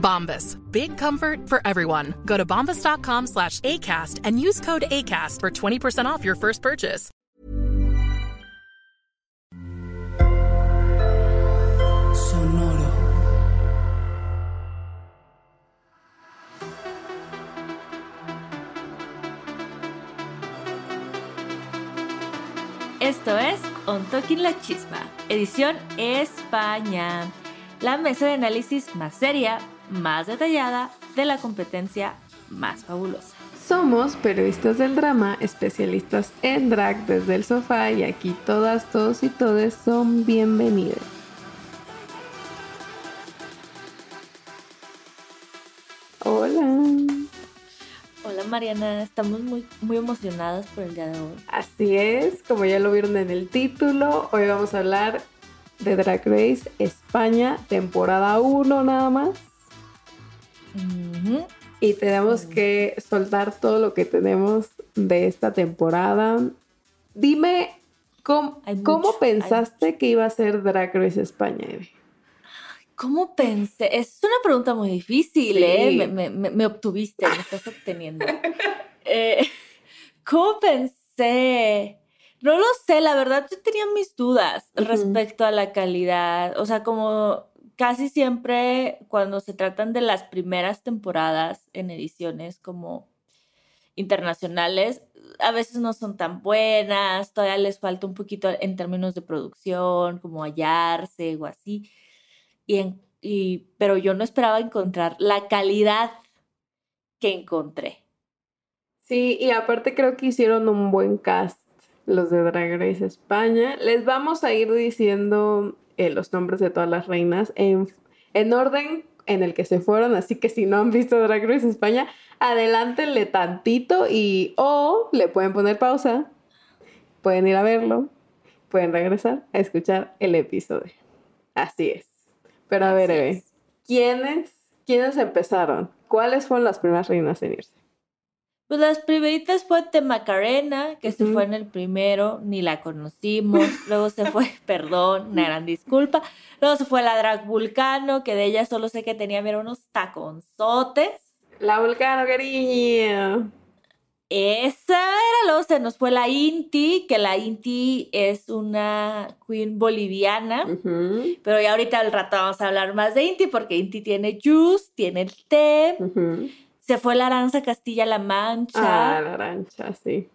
Bombas. Big comfort for everyone. Go to bombas.com slash ACAST and use code ACAST for 20% off your first purchase. Sonoro. Esto es On Talking La Chispa, edición España. La mesa de análisis más seria, más detallada de la competencia más fabulosa. Somos periodistas del drama, especialistas en drag desde el sofá y aquí todas, todos y todes son bienvenidos. Hola. Hola Mariana, estamos muy, muy emocionadas por el día de hoy. Así es, como ya lo vieron en el título, hoy vamos a hablar de Drag Race España, temporada 1 nada más. Y tenemos que soltar todo lo que tenemos de esta temporada. Dime, ¿cómo, cómo pensaste que iba a ser Drag Race España? Eve? ¿Cómo pensé? Es una pregunta muy difícil, Sí. ¿eh? Me, me- me- me obtuviste, me estás obteniendo. Eh, ¿Cómo pensé? No lo sé, la verdad yo tenía mis dudas respecto a la calidad. O sea, como casi siempre cuando se tratan de las primeras temporadas en ediciones como internacionales, a veces no son tan buenas, todavía les falta un poquito en términos de producción, como hallarse o así. Y pero yo no esperaba encontrar la calidad que encontré. Sí, y aparte creo que hicieron un buen cast los de Drag Race España. Les vamos a ir diciendo eh, los nombres de todas las reinas en, en orden en el que se fueron, así que si no han visto Drag Race España, adelántenle tantito y o le pueden poner pausa, pueden ir a verlo, pueden regresar a escuchar el episodio. Así es. Pero a ver, Eve, es. ¿quiénes, ¿quiénes empezaron? ¿Cuáles fueron las primeras reinas en irse? Pues las primeritas fue Macarena, que se fue en el primero, ni la conocimos. Luego se fue, perdón, una gran disculpa. Luego se fue la Drag Vulcano, que de ella solo sé que tenía mira, unos taconzotes. La Vulcano, cariño. Esa era, luego se nos fue la Inti, que la Inti es una queen boliviana. Pero ya ahorita al rato vamos a hablar más de Inti, porque Inti tiene juice, tiene el té. ujú. Se fue la Aranza Castilla-La Mancha. Ah, la arancha, sí.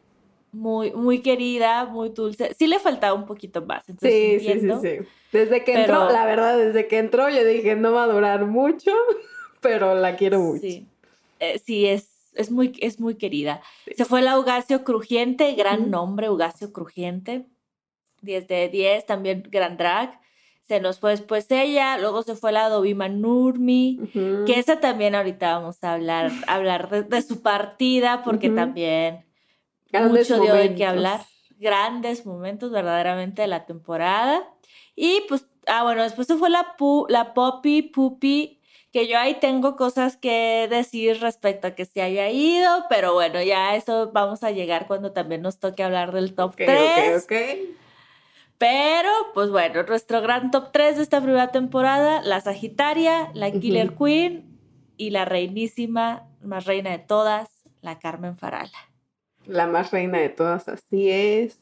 muy, muy querida, muy dulce. Sí le faltaba un poquito más, entonces Sí, sí, sí, sí. Desde que entró, la verdad, desde que entró yo dije, no va a durar mucho, pero la quiero mucho. Sí, Eh, sí es, es muy, es muy querida. Se fue la Ugacio Crujiente, gran nombre, Ugacio Crujiente. 10 de 10, también gran drag. Se nos fue después ella, luego se fue la Dobima Nurmi, que esa también ahorita vamos a hablar, hablar de, su partida, porque también mucho dio de qué hablar. Grandes momentos verdaderamente de la temporada. Y pues, ah, bueno, después se fue la, la Poppy Puppy que yo ahí tengo cosas que decir respecto a que se haya ido, pero bueno, ya eso vamos a llegar cuando también nos toque hablar del top 3. Pero, pues bueno, nuestro gran top 3 de esta primera temporada, la Sagitaria, la Killer Queen y la reinísima, más reina de todas, la Carmen Farala. La más reina de todas, así es.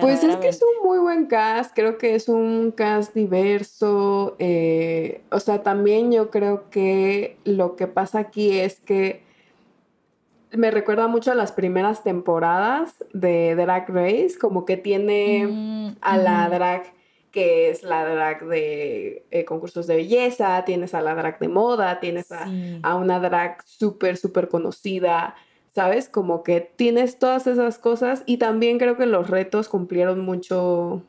Pues es que es un muy buen cast, creo que es un cast diverso, eh, o sea, también yo creo que lo que pasa aquí es que me recuerda mucho a las primeras temporadas de Drag Race, como que tiene mm, a la drag que es la drag de eh, concursos de belleza, tienes a la drag de moda, tienes a, a una drag súper, súper conocida ¿sabes? Como que tienes todas esas cosas y también creo que los retos cumplieron mucho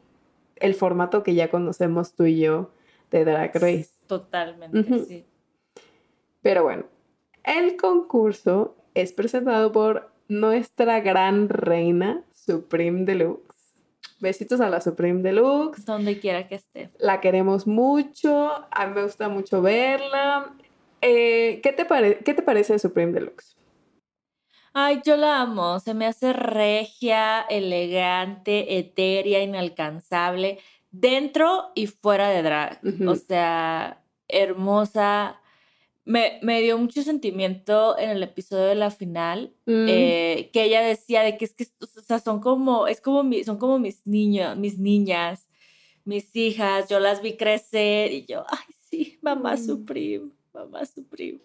el formato que ya conocemos tú y yo de Drag Race. Totalmente, sí. Pero bueno, el concurso es presentado por nuestra gran reina Supreme Deluxe. Besitos a la Supreme Deluxe. Donde quiera que esté. La queremos mucho. A mí me gusta mucho verla. Eh, ¿qué, te ¿Qué te parece Supreme Deluxe? Ay, yo la amo. Se me hace regia, elegante, etérea, inalcanzable, dentro y fuera de drag. O sea, hermosa. Me, me, dio mucho sentimiento en el episodio de la final, mm. eh, que ella decía de que es que, o sea, son como, es como mi, son como mis niños, mis niñas, mis hijas, yo las vi crecer y yo, ay, sí, mamá mm. Supreme, mamá Supreme.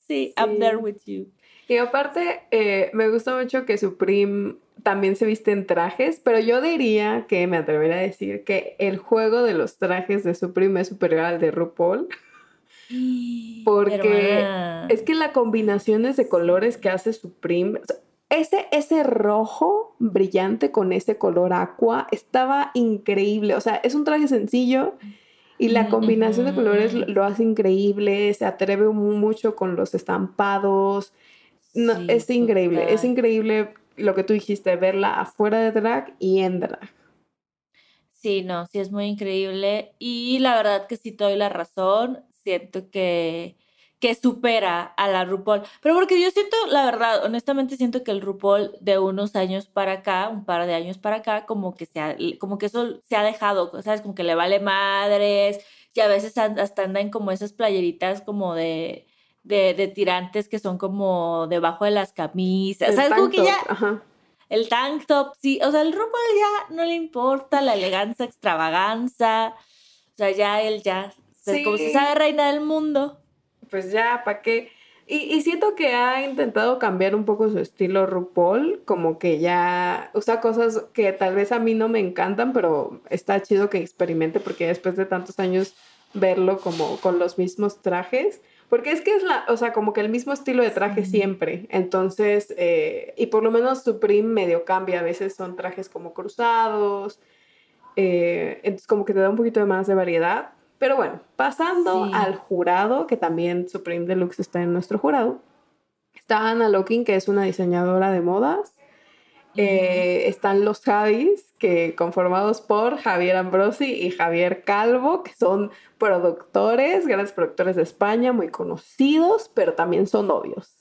Sí, sí, I'm there with you. Y aparte, eh, me gusta mucho que Supreme también se viste en trajes, pero yo diría que me atrevería a decir que el juego de los trajes de Supreme es superior al de RuPaul. Porque es que la combinaciones de colores que hace Supreme, ese, ese rojo brillante con ese color aqua estaba increíble. O sea, es un traje sencillo y la combinación de colores lo hace increíble, se atreve mucho con los estampados. No, es increíble, es increíble lo que tú dijiste, verla afuera de drag y en drag. Sí, no, sí es muy increíble y la verdad que sí te doy la razón, siento que, que supera a la RuPaul, pero porque yo siento, la verdad, honestamente siento que el RuPaul de unos años para acá, un par de años para acá, como que, se ha, como que eso se ha dejado, ¿sabes? Como que le vale madres y a veces hasta andan como esas playeritas como de de, tirantes que son como debajo de las camisas. ¿Sabes? Como que ya. El tank top, sí. O sea, el RuPaul ya no le importa la elegancia, extravaganza. O sea, ya él ya. Como si sabe reina del mundo. Pues ya, ¿para qué? Y, siento que ha intentado cambiar un poco su estilo RuPaul, como que ya usa cosas que tal vez a mí no me encantan, pero está chido que experimente porque después de tantos años verlo como con los mismos trajes, porque es que es la, o sea, como que el mismo estilo de traje siempre. Entonces, eh, y por lo menos Supreme medio cambia. A veces son trajes como cruzados. Eh, entonces, como que te da un poquito de más de variedad. Pero bueno, pasando al jurado, que también Supreme Deluxe está en nuestro jurado. Está Ana Locking, que es una diseñadora de modas. Eh, están los Javis, que conformados por Javier Ambrosi y Javier Calvo, que son productores, grandes productores de España, muy conocidos, pero también son novios.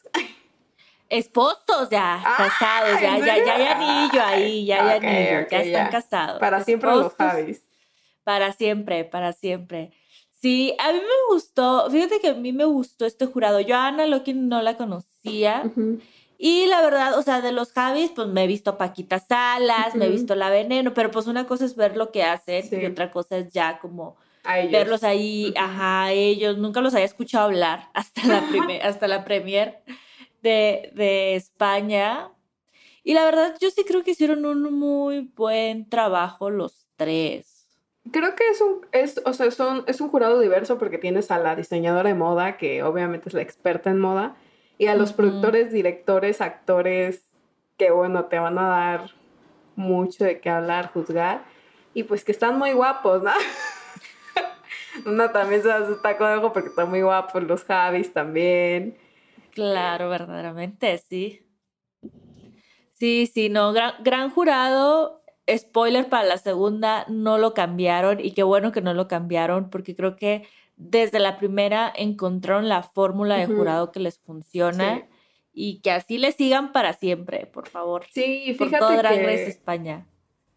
Esposos ya, casados, ya, ya, ya hay anillo ahí, ya hay anillo, ya están casados. Para siempre los Javis. Para siempre, para siempre. Sí, a mí me gustó, fíjate que a mí me gustó este jurado. Yo a Ana Locking no la conocía. Y la verdad, o sea, de los Javis, pues me he visto Paquita Salas, me he visto La Veneno, pero pues una cosa es ver lo que hacen y otra cosa es ya como verlos ahí, ajá, ellos. Nunca los había escuchado hablar hasta la, hasta la premier de, de España. Y la verdad, yo sí creo que hicieron un muy buen trabajo los tres. Creo que es un, es, o sea, son, es un jurado diverso porque tienes a la diseñadora de moda, que obviamente es la experta en moda, y a los productores, directores, actores que bueno, te van a dar mucho de qué hablar, juzgar y pues que están muy guapos, ¿no? Una también se su taco de ojo porque están muy guapos, los Javis también. Claro, verdaderamente, sí. Sí, sí, no, gran, gran jurado. Spoiler para la segunda, no lo cambiaron y qué bueno que no lo cambiaron porque creo que desde la primera encontraron la fórmula de jurado que les funciona Sí. y que así le sigan para siempre, por favor. Sí, y por fíjate todo Drag que... Race España.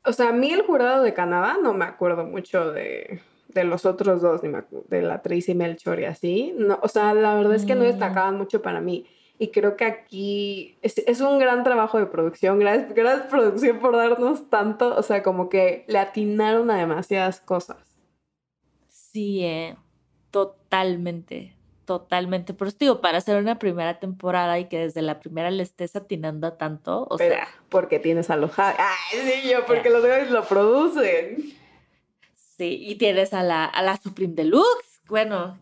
O sea, a mí el jurado de Canadá no me acuerdo mucho de, de los otros dos, ni me de la Tracy Melchor y así. No, o sea, la verdad es que no Mm. destacaban mucho para mí. Y creo que aquí es, es un gran trabajo de producción. Gracias, gracias producción por darnos tanto. O sea, como que le atinaron a demasiadas cosas. Sí, eh, totalmente, totalmente. Por eso te digo, para hacer una primera temporada y que desde la primera le estés atinando a tanto, o Pero sea, porque tienes a los. Ay, sí, yo, porque los Javis lo producen. sí, y tienes a la, a la Supreme Deluxe, bueno,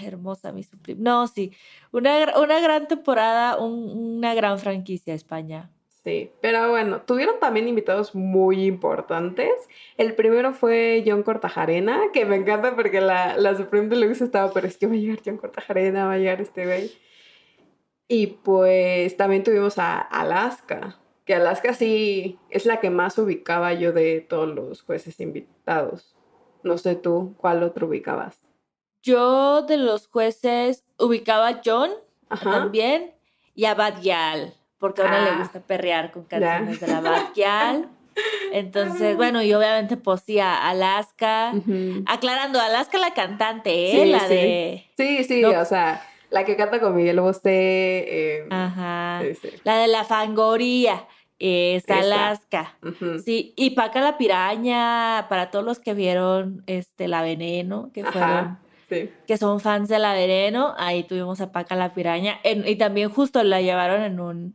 hermosa mi Supreme. No, sí, una, una gran temporada, un- una gran franquicia España. Sí, pero bueno, tuvieron también invitados muy importantes. El primero fue John Cortajarena, que me encanta porque la, la Supreme Deluxe estaba, pero es que va a llegar John Cortajarena, va a llegar este güey. Y pues también tuvimos a Alaska, que Alaska sí es la que más ubicaba yo de todos los jueces invitados. No sé tú, ¿cuál otro ubicabas? Yo de los jueces ubicaba a John Ajá. también y a Badial, porque a una Ah, le gusta perrear con canciones de la Badial. Entonces, bueno, y obviamente posía a Alaska. Ujú. Aclarando, Alaska la cantante, ¿eh? Sí, la sí. de. Sí, sí, No. o sea, la que canta con Miguel Bosé. eh, Ajá. sí, sí. La de la fangoría. Es. Alaska. Sí, y Paca la piraña, para todos los que vieron este La Veneno, que fueron, Ajá, sí. que son fans de La Veneno, ahí tuvimos a Paca la piraña. En- y también justo la llevaron en un,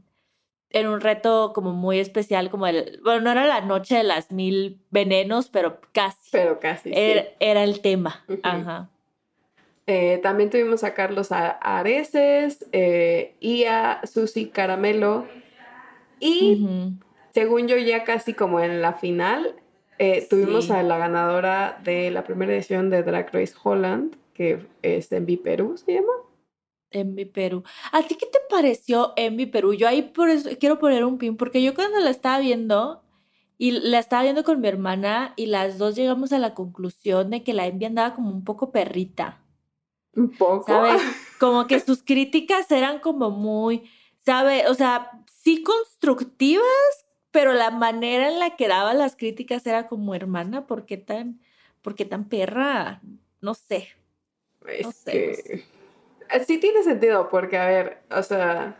en un reto como muy especial, como el, bueno, no era la noche de las mil venenos, pero casi. Pero casi. sí. Era, el tema. Ajá. Eh, también tuvimos a Carlos Areces eh, y a Susi Caramelo. Y según yo, ya casi como en la final, eh, tuvimos Sí. a la ganadora de la primera edición de Drag Race Holland, que es Envy Perú, ¿se llama? Envy Perú. ¿A ti qué te pareció Envy Perú? Yo ahí por eso quiero poner un pin, porque yo cuando la estaba viendo, y la estaba viendo con mi hermana, y las dos llegamos a la conclusión de que la Envy andaba como un poco perrita, Un poco. ¿sabes? Como que sus críticas eran como muy, ¿sabe? O sea, sí constructivas, pero la manera en la que daba las críticas era como, hermana, ¿por qué tan, por qué tan perra? No sé. Es no sé, que... eh, Sí tiene sentido, porque, a ver, o sea,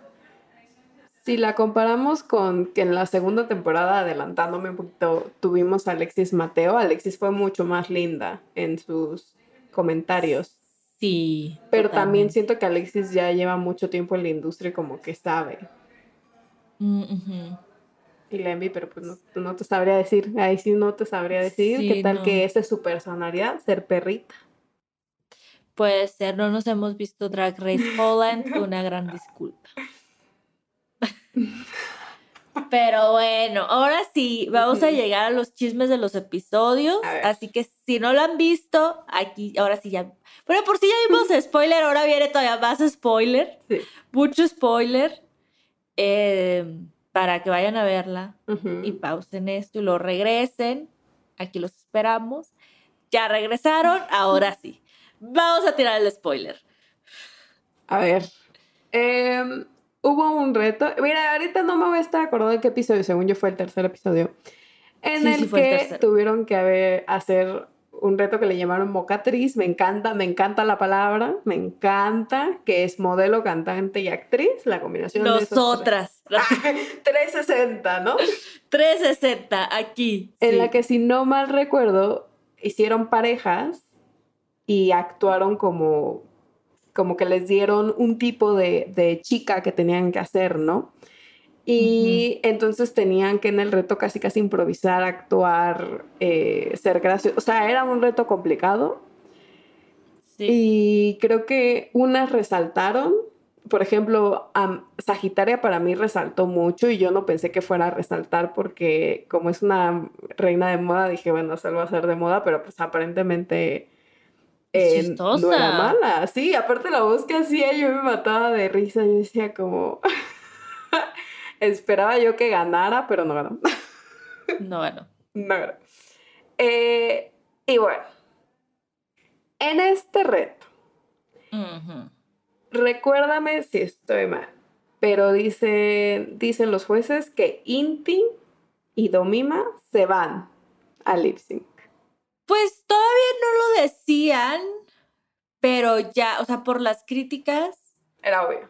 si la comparamos con que en la segunda temporada, adelantándome un poquito, tuvimos a Alexis Mateo, Alexis fue mucho más linda en sus comentarios. Sí. Pero también siento que Alexis ya lleva mucho tiempo en la industria como que sabe. Mm. Y la envy, pero pues no, no te sabría decir. Ahí sí no te sabría decir Sí, qué tal no. que esa es su personalidad, ser perrita. Puede ser, no nos hemos visto Drag Race Holland, una gran disculpa. Pero bueno, ahora sí, vamos a llegar a los chismes de los episodios. Así que si no lo han visto, aquí, ahora sí ya. Pero por si ya vimos spoiler, ahora viene todavía más spoiler. Sí. Mucho spoiler. eh, para que vayan a verla y pausen esto y lo regresen. Aquí los esperamos. Ya regresaron, ahora sí. Vamos a tirar el spoiler. A ver. em, hubo un reto. Mira, ahorita no me voy a estar acordando de qué episodio, según yo fue el tercer episodio. En Sí, el sí fue el que tuvieron que haber, hacer un reto que le llamaron mocatriz. Me encanta, me encanta la palabra. Me encanta que es modelo, cantante y actriz. La combinación de esas tres. Nosotras. 360, ¿no? 360, aquí. En sí. la que, si no mal recuerdo, hicieron parejas y actuaron como, como que les dieron un tipo de, de chica que tenían que hacer, ¿no? Y entonces tenían que en el reto casi casi improvisar, actuar, eh, ser gracioso. O sea, era un reto complicado. Sí. Y creo que unas resaltaron, por ejemplo, Sagitaria para mí resaltó mucho y yo no pensé que fuera a resaltar porque como es una reina de moda, dije, bueno, se va a ser de moda, pero pues aparentemente eh, no era mala. Sí, aparte la voz que hacía yo me mataba de risa, yo decía como, esperaba yo que ganara, pero no ganó. no ganó. No ganó. Eh, y bueno, en este reto, recuérdame si estoy mal, pero dice, dicen los jueces que Inti y Domima se van a lip sync. Pues todavía no lo decían, pero ya, o sea, por las críticas. Era obvio.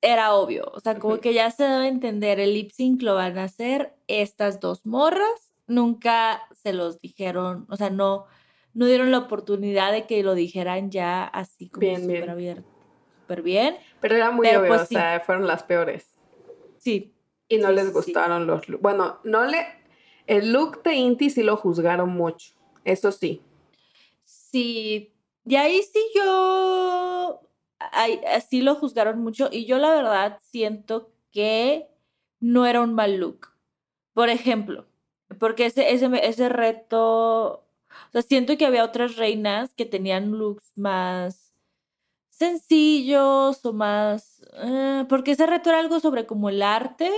Era obvio, o sea, como que ya se debe entender, el lip sync lo van a hacer estas dos morras, nunca se los dijeron, o sea, no, no dieron la oportunidad de que lo dijeran ya así como súper abierto bien. Pero era muy obvio, pues o sea, fueron las peores. Sí. Y no les gustaron los looks. Bueno, no le. El look de Inti sí lo juzgaron mucho. Eso sí. Sí. Y ahí sí yo. Así lo juzgaron mucho. Y yo la verdad siento que no era un mal look. Por ejemplo, porque ese, ese, ese reto. O sea, siento que había otras reinas que tenían looks más sencillos o más... Eh, porque ese reto era algo sobre como el arte.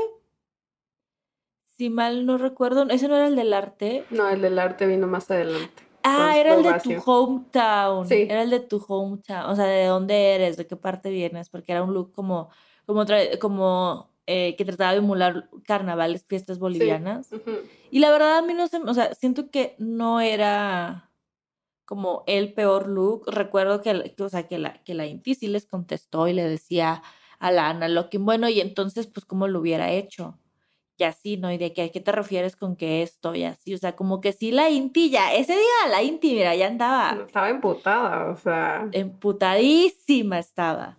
Si mal no recuerdo, ese no era el del arte. No, el del arte vino más adelante. Ah, era el de tu hometown. Sí. Era el de tu hometown. O sea, de dónde eres, de qué parte vienes, porque era un look como, como, como eh, que trataba de emular carnavales, fiestas bolivianas. Y la verdad a mí no sé, o sea, siento que no era como el peor look. Recuerdo que, o sea, que la, que la Inti sí les contestó y le decía a la Ana Locking, bueno, y entonces, pues, ¿cómo lo hubiera hecho? Y así, ¿no? Y de que, ¿a qué te refieres con que esto? Y así, o sea, como que sí la Inti ya, ese día la Inti, mira, ya andaba. Estaba emputada, o sea. Emputadísima estaba.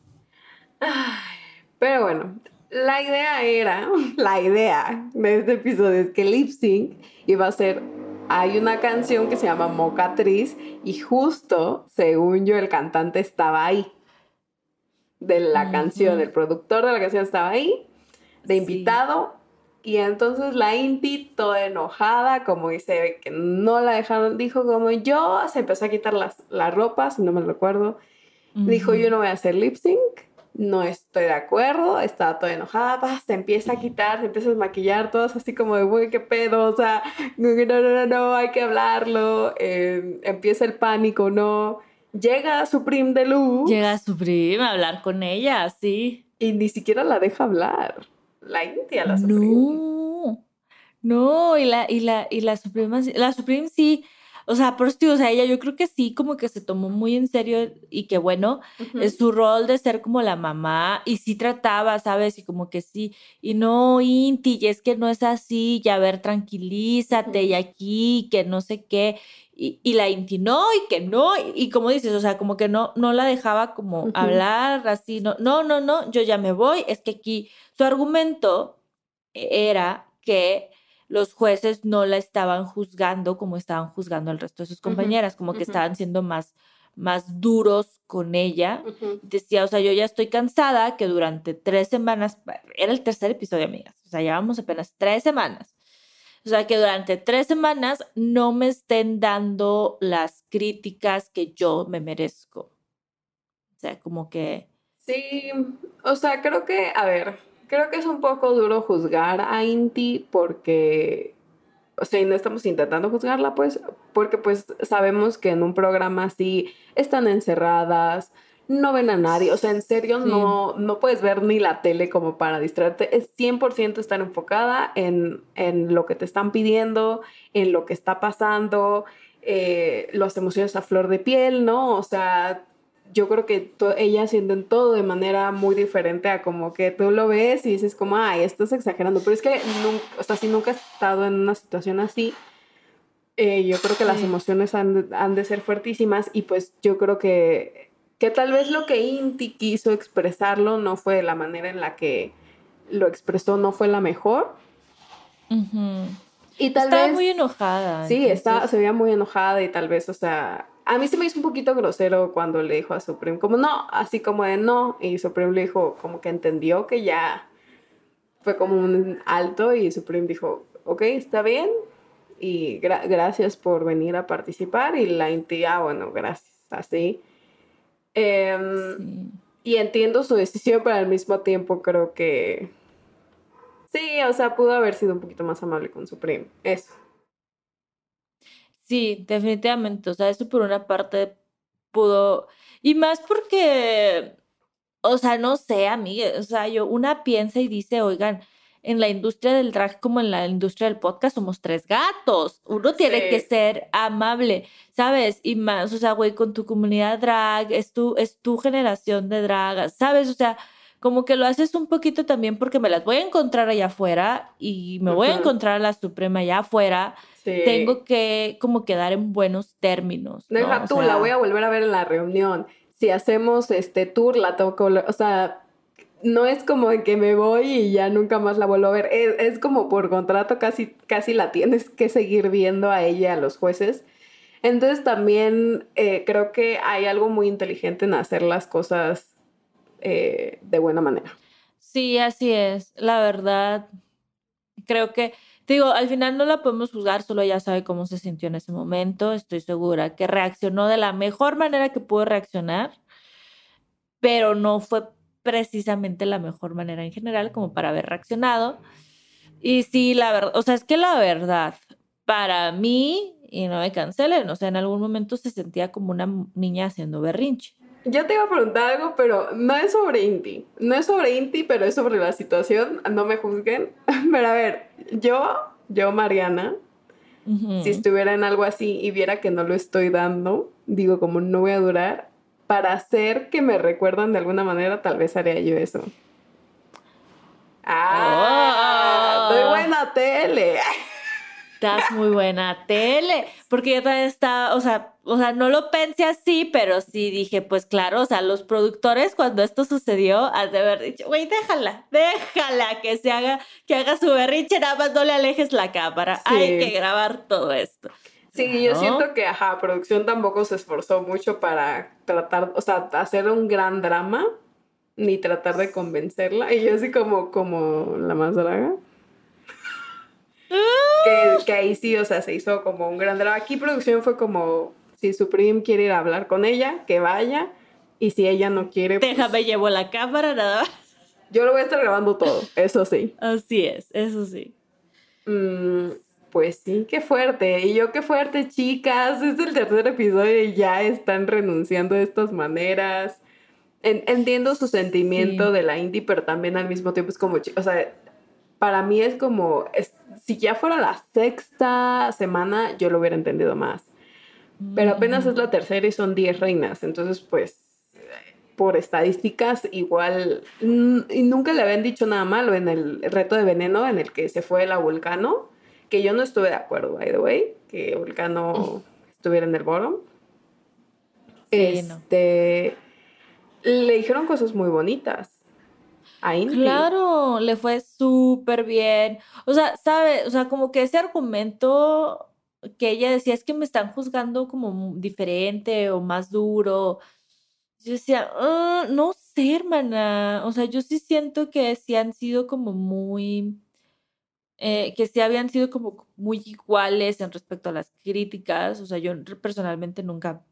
pero bueno, la idea era, la idea de este episodio es que Lip Sync iba a ser hay una canción que se llama Mocatriz y justo, según yo, el cantante estaba ahí. De la canción, el productor de la canción estaba ahí, de invitado. Y entonces la Inti, toda enojada, como dice que no la dejaron, dijo como yo, se empezó a quitar las, las ropas, si no me recuerdo. Dijo, yo no voy a hacer lip sync no estoy de acuerdo, estaba toda enojada, se empieza a quitar, se empieza a maquillar, todos así como de, güey, qué pedo, o sea, no, no, no, no, hay que hablarlo, em, empieza el pánico, no. Llega Supreme de Luz. Llega Supreme a hablar con ella, sí. Y ni siquiera la deja hablar. La India, la Supreme. No, no, y la, y la, y la Supreme, la Supreme sí o sea, por eso, o sea, ella yo creo que sí, como que se tomó muy en serio y que bueno, es su rol de ser como la mamá y sí trataba, ¿sabes? Y como que sí, y no, Inti, y es que no es así, ya a ver, tranquilízate y aquí, que no sé qué. Y, y, la Inti no, y que no, y, como dices, o sea, como que no, no la dejaba como hablar así, no, no, no, no, yo ya me voy, es que aquí su argumento era que los jueces no la estaban juzgando como estaban juzgando al resto de sus compañeras, como que estaban siendo más, más duros con ella. Decía, o sea, yo ya estoy cansada que durante tres semanas, era el tercer episodio, amigas, o sea, llevamos apenas tres semanas. O sea, que durante tres semanas no me estén dando las críticas que yo me merezco. O sea, como que... Sí, o sea, creo que, a ver, creo que es un poco duro juzgar a Inti porque, o sea, no estamos intentando juzgarla, pues, porque pues sabemos que en un programa así están encerradas, no ven a nadie, o sea, en serio no, no puedes ver ni la tele como para distraerte, es 100% estar enfocada en, en, lo que te están pidiendo, en lo que está pasando, eh, las emociones a flor de piel, ¿no? O sea, yo creo que ellas sienten todo de manera muy diferente a como que tú lo ves y dices como, ay, estás exagerando, pero es que nunca, o sea, si nunca has estado en una situación así, eh, yo creo que las emociones han, han, de ser fuertísimas y pues yo creo que, que tal vez lo que Inti quiso expresarlo no fue la manera en la que lo expresó, no fue la mejor. Y tal Estaba muy enojada. Sí, está, se veía muy enojada y tal vez, o sea, a mí se me hizo un poquito grosero cuando le dijo a Supreme, como no, así como de no, y Supreme le dijo como que entendió que ya fue como un alto y Supreme dijo, ok, está bien, y gracias por venir a participar, y la Inti, ah, bueno, gracias, así. Em, y entiendo su decisión, pero al mismo tiempo creo que sí, o sea, pudo haber sido un poquito más amable con Supreme, eso. Sí, definitivamente. O sea, eso por una parte pudo. Y más porque, o sea, no sé, amiga. O sea, yo, una piensa y dice, oigan, en la industria del drag como en la industria del podcast somos tres gatos. Uno tiene que ser amable, ¿sabes? Y más, o sea, güey, con tu comunidad drag, es tu, es tu generación de drag, ¿sabes? O sea, como que lo haces un poquito también porque me las voy a encontrar allá afuera y me voy a encontrar a la Suprema allá afuera tengo que como quedar en buenos términos. Deja tú, la voy a volver a ver en la reunión. Si hacemos este tour, la toco, o sea, no es como que me voy y ya nunca más la vuelvo a ver. Es, como por contrato, casi, casi la tienes que seguir viendo a ella, a los jueces. Entonces también eh, creo que hay algo muy inteligente en hacer las cosas eh, de buena manera. Sí, así es. La verdad, creo que digo, al final no la podemos juzgar, solo ella sabe cómo se sintió en ese momento. Estoy segura que reaccionó de la mejor manera que pudo reaccionar, pero no fue precisamente la mejor manera en general como para haber reaccionado. Y sí, la verdad, o sea, es que la verdad, para mí, y no me cancelen, o sea, en algún momento se sentía como una niña haciendo berrinche. Yo te iba a preguntar algo, pero no es sobre Inti. No es sobre Inti, pero es sobre la situación. No me juzguen. Pero a ver, yo, yo, Mariana, si estuviera en algo así y viera que no lo estoy dando, digo, como no voy a durar, para hacer que me recuerdan de alguna manera, tal vez haría yo eso. ¡Ah! ¡Doy buena tele! Das muy buena tele. Porque yo también estaba, o sea, o sea, no lo pensé así, pero sí dije, pues claro, o sea, los productores cuando esto sucedió, han de haber dicho, güey, déjala, déjala que se haga, que haga su berrinche, nada más no le alejes la cámara. Hay que grabar todo esto. Sí, yo siento que, ajá, producción tampoco se esforzó mucho para tratar, o sea, hacer un gran drama, ni tratar de convencerla. Y yo así como, como la más draga que, ahí sí, o sea, se hizo como un gran drama. Aquí producción fue como, si Supreme quiere ir a hablar con ella, que vaya. Y si ella no quiere... Pues Déjame, llevo la cámara, nada más. Yo lo voy a estar grabando todo, eso sí. Así es, eso sí. Mm, pues sí, qué fuerte. Y yo, qué fuerte, chicas. Es el tercer episodio y ya están renunciando de estas maneras. entiendo su sentimiento de la indie, pero también al mismo tiempo es como, o sea, para mí es como, si ya fuera la sexta semana, yo lo hubiera entendido más. Pero apenas es la tercera y son 10 reinas, entonces pues por estadísticas igual, y nunca le habían dicho nada malo en el reto de veneno en el que se fue la Vulcano, que yo no estuve de acuerdo, by the way, que Vulcano estuviera en el bottom. este, le dijeron cosas muy bonitas. Claro, le fue súper bien. O sea, ¿sabe? O sea, como que ese argumento que ella decía es que me están juzgando como diferente o más duro. Yo decía, ah, no sé, hermana. O sea, yo sí siento que sí han sido como muy, eh, que sí habían sido como muy iguales en respecto a las críticas. O sea, yo personalmente nunca,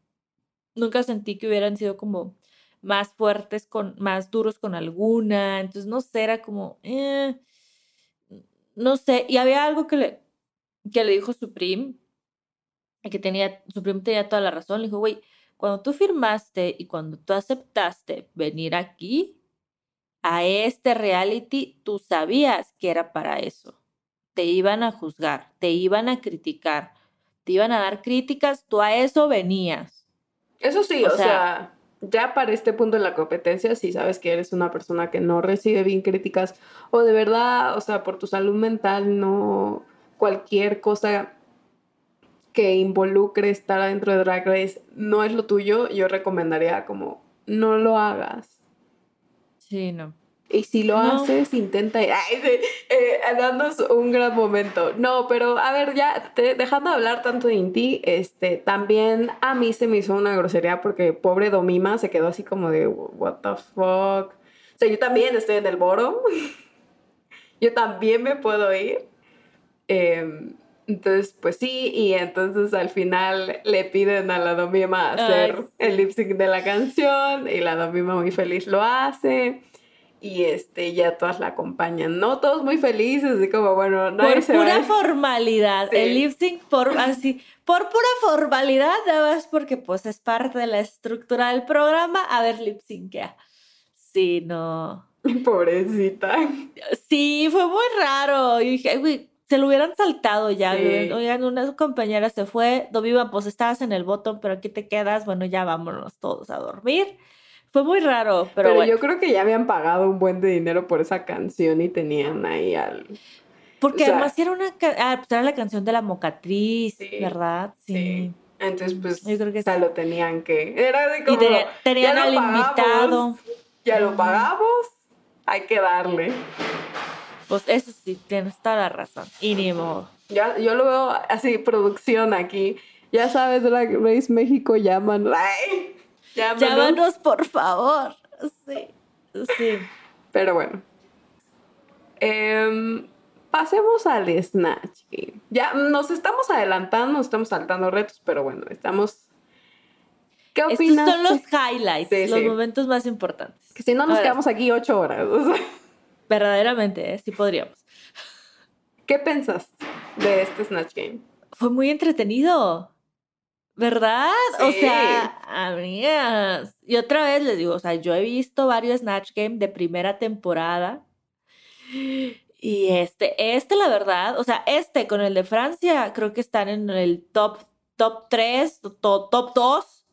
nunca sentí que hubieran sido como más fuertes, con, más duros con alguna. Entonces, no sé, era como, eh, no sé. Y había algo que le, que le dijo Supreme, que tenía, Supreme tenía toda la razón. Le dijo, güey, cuando tú firmaste y cuando tú aceptaste venir aquí, a este reality, tú sabías que era para eso. Te iban a juzgar, te iban a criticar, te iban a dar críticas, tú a eso venías. Eso sí, o, sea ya para este punto en la competencia, si sabes que eres una persona que no recibe bien críticas o de verdad, o sea, por tu salud mental, no cualquier cosa que involucre estar adentro de Drag Race no es lo tuyo, yo recomendaría como no lo hagas. Sí, no. Y si lo No. haces, intenta ay, sí, eh, darnos un gran momento. No, pero a ver, ya te- dejando de hablar tanto de Inti, este, también a mí se me hizo una grosería porque pobre Domima se quedó así como de, what the fuck. O sea, yo también estoy en el boro. yo también me puedo ir. Em, entonces, pues sí, y entonces al final le piden a la Domima hacer Ay, el lip sync de la canción y la Domima muy feliz lo hace. Y este, ya todas la acompañan, ¿no? Todos muy felices, así como, bueno, nadie Por se pura va. formalidad. Sí. El lip sync por así, por pura formalidad, nada más porque pues es parte de la estructura del programa. A ver, lip syncea. Sí, no. Pobrecita. Sí, fue muy raro. Y dije, "Ay, güey, se lo hubieran saltado ya. Sí. Oigan, una compañera se fue. Doviva, pues estabas en el botón, pero aquí te quedas. Bueno, ya vámonos todos a dormir. Fue muy raro, pero, Pero, bueno. yo creo que ya habían pagado un buen de dinero por esa canción y tenían ahí al... Porque o sea- además era una ah, pues era la canción de la mocatriz, Sí, ¿verdad? Sí. Entonces, pues, Yo creo que o sea, sí. lo tenían que... Era de como... Y tenía- tenían ya al pagamos, invitado. Ya lo pagamos, hay que darle. Pues eso sí, tienes toda la razón. Y ni modo. Ya, yo lo veo así, producción aquí. Ya sabes, Drag Race México llaman. Ay, llámanos. Llámanos, por favor. Sí, sí. Pero bueno. Em, pasemos al Snatch Game. Ya nos estamos adelantando, nos estamos saltando retos, pero bueno, estamos. ¿Qué Estos opinas? son los highlights, Sí, los sí. momentos más importantes. Que si no nos Ahora, quedamos aquí ocho horas. o sea, Verdaderamente, ¿eh? sí podríamos. ¿Qué pensas de este Snatch Game? Fue muy entretenido. ¿Verdad? O Sí. sea, amigas. Y otra vez les digo, o sea, yo he visto varios Snatch Game de primera temporada. Y este, este, la verdad, o sea, este con el de Francia, creo que están en el top, top 3, top, top 2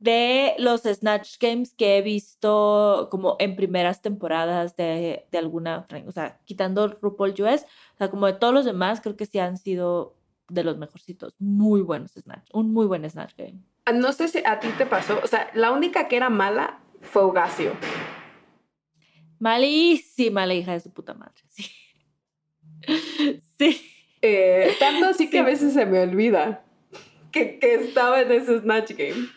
de los Snatch Games que he visto como en primeras temporadas de, de alguna, o sea, quitando RuPaul US, o sea, como de todos los demás, creo que sí han sido de los mejorcitos. Muy buenos Snatch, un muy buen Snatch Game. Ah, No sé si a ti te pasó. O sea, la única que era mala fue Ugacio. Malísima la hija de su puta madre, sí. Sí. Eh, tanto así que a veces se me olvida que, que estaba en ese Snatch Game.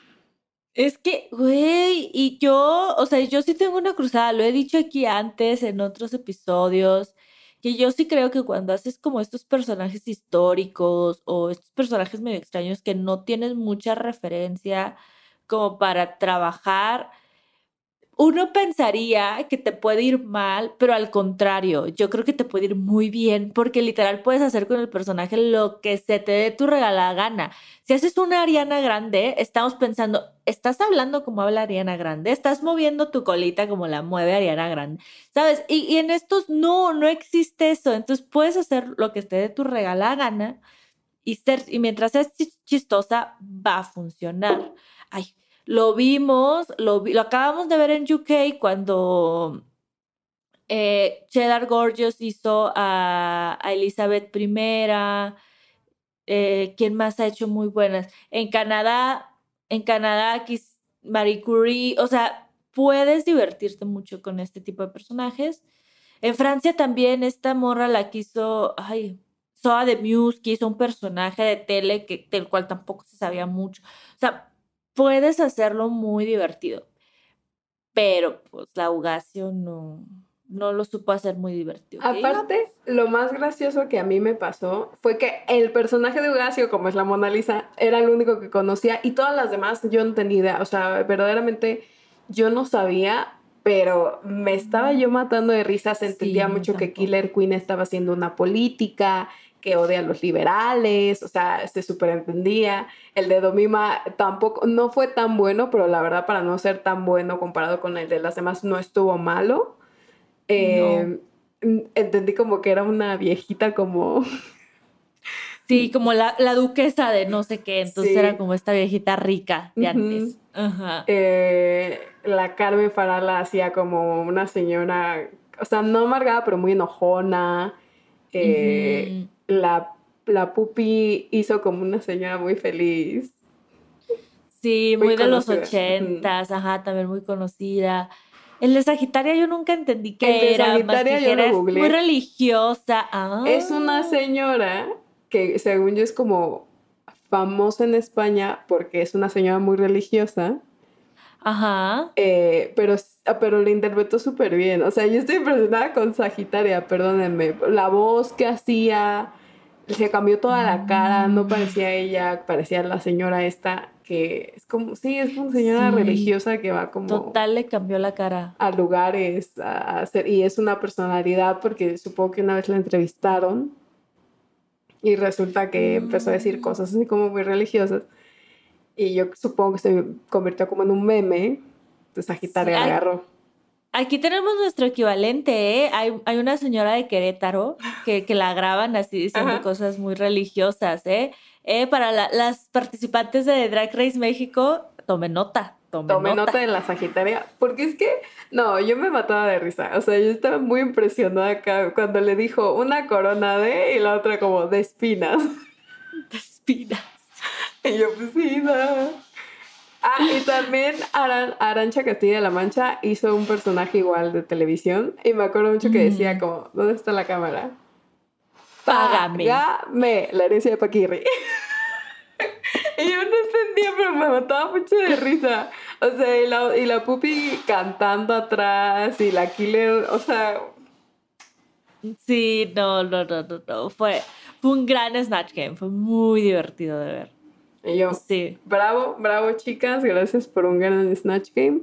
Es que, güey, y yo, o sea, yo sí tengo una cruzada, lo he dicho aquí antes en otros episodios, que yo sí creo que cuando haces como estos personajes históricos o estos personajes medio extraños que no tienen mucha referencia como para trabajar, uno pensaría que te puede ir mal, pero al contrario, yo creo que te puede ir muy bien, porque literal puedes hacer con el personaje lo que se te dé tu regalada gana. Si haces una Ariana Grande, estamos pensando, estás hablando como habla Ariana Grande, estás moviendo tu colita como la mueve Ariana Grande, ¿sabes? Y, en estos no, no existe eso. Entonces puedes hacer lo que te dé tu regalada gana y, ser, y mientras seas chis- chistosa, va a funcionar. Ay, lo vimos, lo, lo acabamos de ver en UK cuando eh, Cheddar Gorgeous hizo a, a Elizabeth I. Eh, ¿Quién más ha hecho muy buenas? En Canadá, en Canadá, Marie Curie, o sea, puedes divertirte mucho con este tipo de personajes. En Francia también esta morra la quiso, ay, Soa de Muse, hizo un personaje de tele que, del cual tampoco se sabía mucho. O sea, puedes hacerlo muy divertido. Pero pues la Ugacio no, no lo supo hacer muy divertido. Aparte, lo más gracioso que a mí me pasó fue que el personaje de Ugacio, como es la Mona Lisa, era el único que conocía y todas las demás yo no tenía idea. O sea, verdaderamente yo no sabía, pero me estaba yo matando de risa. Se entendía Sí, mucho que. Killer Queen estaba haciendo una política, que odia a los liberales, o sea, se superentendía. El de Domima tampoco, no fue tan bueno, pero la verdad para no ser tan bueno comparado con el de las demás no estuvo malo. Eh, Entendí como que era una viejita como... Sí, como la, la duquesa de no sé qué, entonces Sí. era como esta viejita rica de Ujú. antes. Ajá. eh, la Carmen Farala hacía como una señora, o sea, no amargada, pero muy enojona. Eh. La, la Pupi hizo como una señora muy feliz. Sí, muy muy, de los ochentas, ajá, también muy conocida. El de Sagitaria yo nunca entendí El qué de era. Sagitaria yo lo googleé. muy religiosa. Ah. Es una señora que según yo es como famosa en España porque es una señora muy religiosa, Ajá. eh, pero, pero lo interpretó súper bien. O sea, yo estoy impresionada con Sagitaria, perdónenme. La voz que hacía, se cambió toda la cara, no parecía ella, parecía la señora esta, que es como, sí, es una señora Sí. religiosa que va como Total le cambió la cara. a lugares a hacer, y es una personalidad porque supongo que una vez la entrevistaron y resulta que empezó a decir cosas así como muy religiosas y yo supongo que se convirtió como en un meme, entonces Sagitaria Sí, la agarró. Aquí tenemos nuestro equivalente, ¿eh? Hay, hay una señora de Querétaro que, que la graban así diciendo Ajá. cosas muy religiosas, ¿eh? Eh, para la- las participantes de Drag Race México, tome nota, tome, nota. nota de la Sagitaria, porque es que, no, yo me mataba de risa, o sea, yo estaba muy impresionada acá cuando le dijo una corona de y la otra como de espinas. de espinas. Y yo, pues sí, no. Ah, y también Aran- Arancha Castilla de la Mancha hizo un personaje igual de televisión. Y me acuerdo mucho que decía Mm. como, ¿dónde está la cámara? Págame. Págame, la herencia de Paquirri. y yo no entendía, pero me mataba mucho de risa. O sea, y la, y la pupi cantando atrás y la killer, o sea, Sí, no, no, no, no, no. Fue, fue un gran Snatch Game, fue muy divertido de ver. Y yo, Sí. Bravo, bravo chicas, gracias por un gran Snatch Game.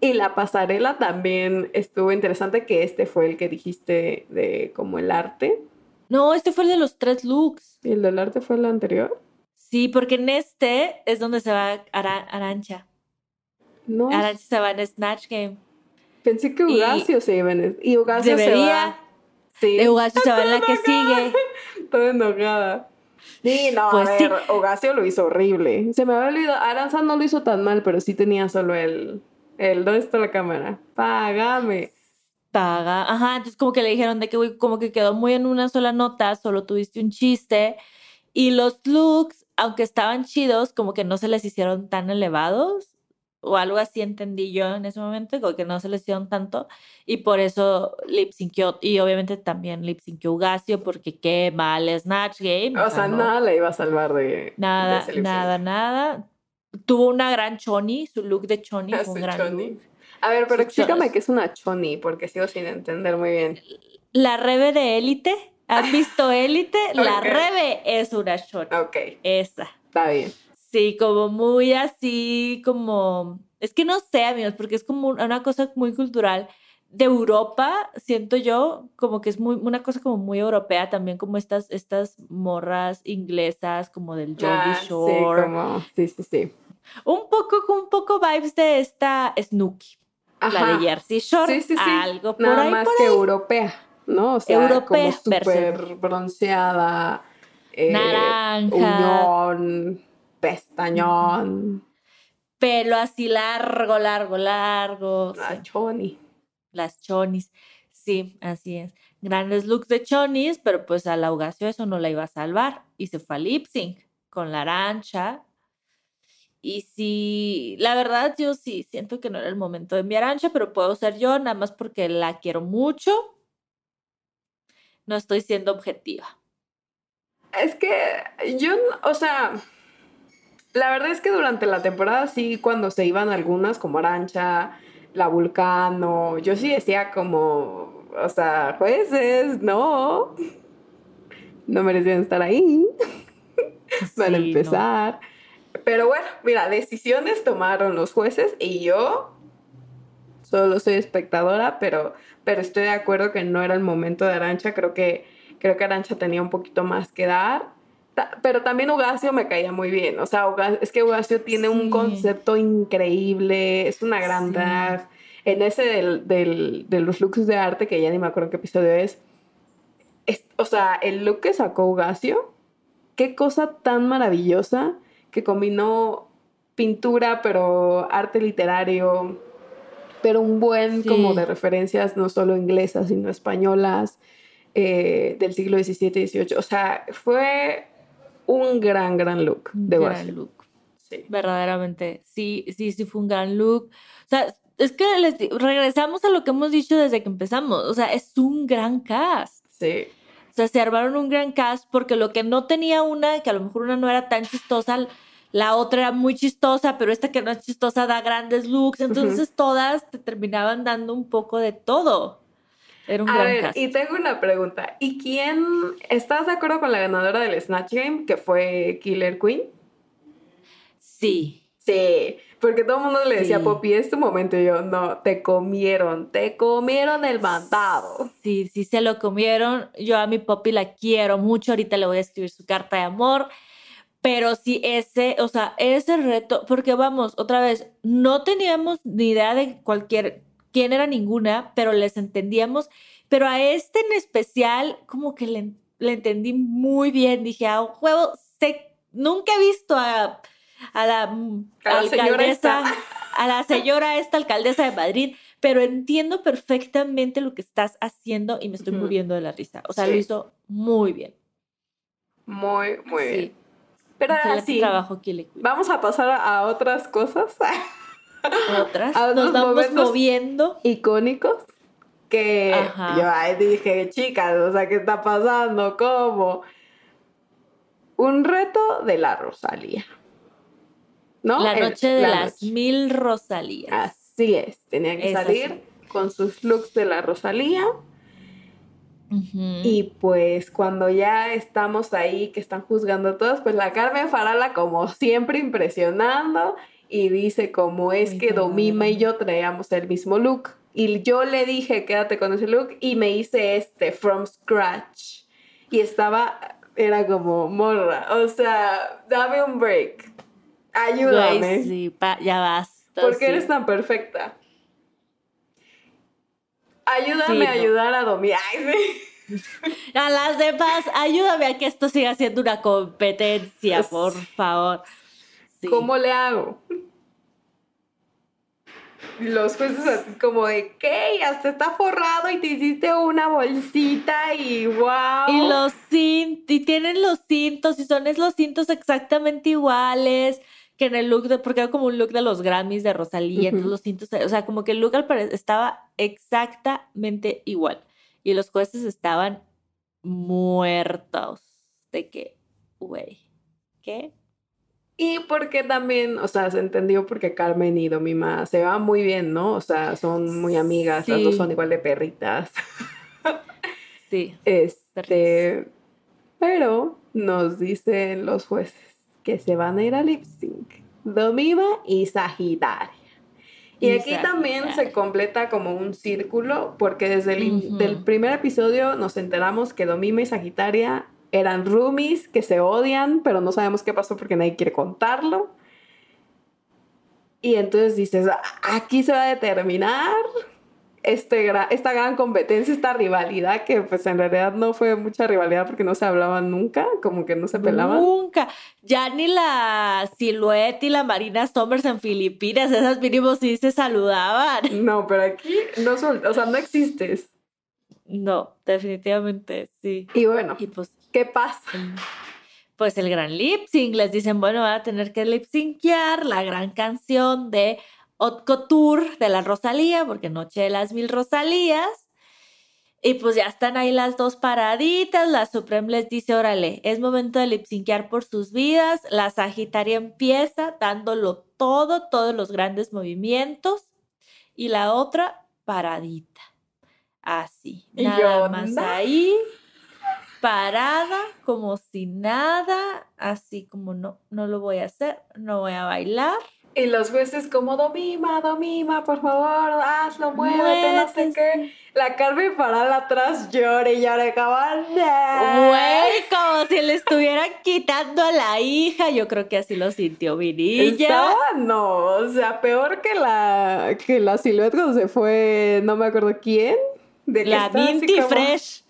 Y la pasarela también estuvo interesante, que este fue el que dijiste de como el arte. No, este fue el de los tres looks. ¿Y el del arte fue el anterior? Sí, porque en este es donde se va Ara- Arancha. No, Arancha se va en Snatch Game. pensé que y- Ugacio se iba en... Y Ugacio se Debería. va... Sí, De se va en la que sigue. toda enojada. Sí, no, Pues a sí. ver, Ugacio lo hizo horrible. Se me había olvidado, Aranza no lo hizo tan mal, pero sí tenía solo el... el ¿Dónde está la cámara? Págame. Paga. Ajá, entonces como que le dijeron de que, güey, como que quedó muy en una sola nota, solo tuviste un chiste. Y los looks, aunque estaban chidos, como que no se les hicieron tan elevados. O algo así entendí yo en ese momento, como que no se les hicieron tanto. Y por eso lip synció. Y obviamente también lip synció Ugacio, porque qué mal Snatch Game. O sea, no. nada le iba a salvar de... de Nada, sync. nada, nada. Tuvo una gran choni, su look de choni Ah, fue un gran choni. look. A ver, pero Sus explícame qué es una choni, porque sigo sin entender muy bien. La Rebe de Élite, ¿has visto Élite? La Ok. Rebe es una choni. Ok, Esa. está bien. Sí, como muy así, como... Es que no sé, amigos, porque es como una cosa muy cultural de Europa, siento yo, como que es muy, una cosa como muy europea también, como estas, estas morras inglesas, como del Geordie Ah, sí, Shore. como... Sí, sí, sí. Un poco, un poco vibes de esta Snooki, la de Jersey Shore, Sí, sí, sí. algo por Nada ahí, más por que ahí. europea, ¿no? O sea, Europea, como súper bronceada. eh, Naranja. Uñón, pestañón. Pelo así largo, largo, largo. La sí. choni. Las chonis. Sí, así es. Grandes looks de chonis, pero pues a la eso no la iba a salvar. Y se fue a lip sync con la arancha. Y sí, la verdad, yo sí siento que no era el momento de mi arancha, pero puedo ser yo, nada más porque la quiero mucho. No estoy siendo objetiva. Es que yo, o sea, la verdad es que durante la temporada sí, cuando se iban algunas, como Arancha, la Vulcano, yo sí decía como, o sea, jueces, no, no merecían estar ahí para Sí, no. empezar. Pero bueno, mira, decisiones tomaron los jueces y yo solo soy espectadora, pero, pero estoy de acuerdo que no era el momento de Arancha. Creo que, creo que Arancha tenía un poquito más que dar. Ta- Pero también Ugacio me caía muy bien. O sea, Uga- es que Ugacio tiene un Sí. concepto increíble, es una gran Sí. drag. En ese del, del- de los looks de arte, que ya ni me acuerdo qué episodio es, es- o sea, el look que sacó Ugacio, qué cosa tan maravillosa que combinó pintura, pero arte literario, pero un buen Sí. como de referencias no solo inglesas, sino españolas eh, del siglo XVII y XVIII. O sea, fue un gran, gran look de Gran Ugacio. look. Sí. Verdaderamente, sí, sí, sí fue un gran look. O sea, es que les regresamos a lo que hemos dicho desde que empezamos. O sea, es un gran cast. Sí. O sea, se armaron un gran cast porque lo que no tenía una, que a lo mejor una no era tan chistosa, la otra era muy chistosa, pero esta que no es chistosa da grandes looks. Entonces todas te terminaban dando un poco de todo. Era un a gran ver, cast. y tengo una pregunta. ¿Y quién estás de acuerdo con la ganadora del Snatch Game, que fue Killer Queen? Sí. Sí, porque todo el mundo le decía Sí. Poppy, es tu momento. Y yo, no, te comieron, te comieron el mandado. Sí, sí se lo comieron. Yo a mi Poppy la quiero mucho. Ahorita le voy a escribir su carta de amor. Pero sí, ese, o sea, ese reto, porque vamos, otra vez, no teníamos ni idea de cualquier, quién era ninguna, pero les entendíamos. Pero a este en especial, como que le, le entendí muy bien. Dije, a huevo, sé, nunca he visto a, a la mm, A alcaldesa, a la señora esta alcaldesa de Madrid, pero entiendo perfectamente lo que estás haciendo y me estoy Ujú. muriendo de la risa. O sea, Sí. lo hizo muy bien. Muy, muy Sí. bien. Pero ahora sí, trabajo, vamos a pasar a, a otras cosas Otras. a Nos vamos moviendo. icónicos que Ajá. yo ay, dije, chicas, o sea, ¿qué está pasando? ¿Cómo? Un reto de la Rosalía. ¿No? La El- noche de la las noche. mil Rosalías. Así es, tenían que Es salir así. con sus looks de la Rosalía. Y pues cuando ya estamos ahí, que están juzgando a todos, pues la Carmen Farala como siempre impresionando y dice como es Muy que Domima y yo traíamos el mismo look. Y yo le dije, quédate con ese look y me hice este from scratch. Y estaba, era como morra, o sea, dame un break. Ayúdame. Sí, pa- ya basta. ¿Por qué sí. eres tan perfecta? Ayúdame Sí, a no. ayudar a Domi. Ay, sí. A las demás, ayúdame a que esto siga siendo una competencia, por favor. Sí. ¿Cómo le hago? Y Los jueces así como de, ¿qué? Y Hasta está forrado y te hiciste una bolsita y wow. Y los cintos, y tienen los cintos, y son los cintos exactamente iguales que en el look de, porque era como un look de los Grammys de Rosalía, entonces Ujú. los cintos, o sea, como que el look al parecer estaba exactamente igual. Y los jueces estaban muertos de que, güey, ¿qué? Y porque también, o sea, se entendió porque Carmen y Domima se van muy bien, ¿no? O sea, son muy amigas, las dos Sí. son igual de perritas. Sí, Este, pero nos dicen los jueces que se van a ir a lip sync. Domima y Sagitaria. Y Y aquí también se completa como un círculo, porque desde el del primer episodio nos enteramos que Domima y Sagitaria eran roomies que se odian, pero no sabemos qué pasó porque nadie quiere contarlo. Y entonces dices, "Ah, aquí se va a determinar este gra- esta gran competencia, esta rivalidad, que pues en realidad no fue mucha rivalidad porque no se hablaban nunca, como que no se pelaban. Nunca. Ya ni la Silhouette y la Marina Somers en Filipinas, esas mínimos sí se saludaban. No, pero aquí no, o sea, no existes. No, definitivamente sí. Y bueno, Y pues, ¿qué pasa? el- pues el gran lip sync, les dicen, bueno, van a tener que lip syncear la gran canción de Haute Couture de la Rosalía, porque Noche de las Mil Rosalías. Y pues ya están ahí las dos paraditas. La Supreme les dice, órale, es momento de lip syncear por sus vidas. La Sagitaria empieza dándolo todo, todos los grandes movimientos. Y la otra, paradita. Así, nada más ahí, parada, como si nada, así como no, no lo voy a hacer, no voy a bailar. Y los jueces como, Domima, Domima, por favor, hazlo, muévete, no sé qué. La Carmen Farala atrás llore y llore como, Güey, como si le estuvieran quitando a la hija. Yo creo que así lo sintió Vinilla. Estaba, no, o sea, peor que la, que la silueta cuando se fue, no me acuerdo quién. De La Minty como- Fresh.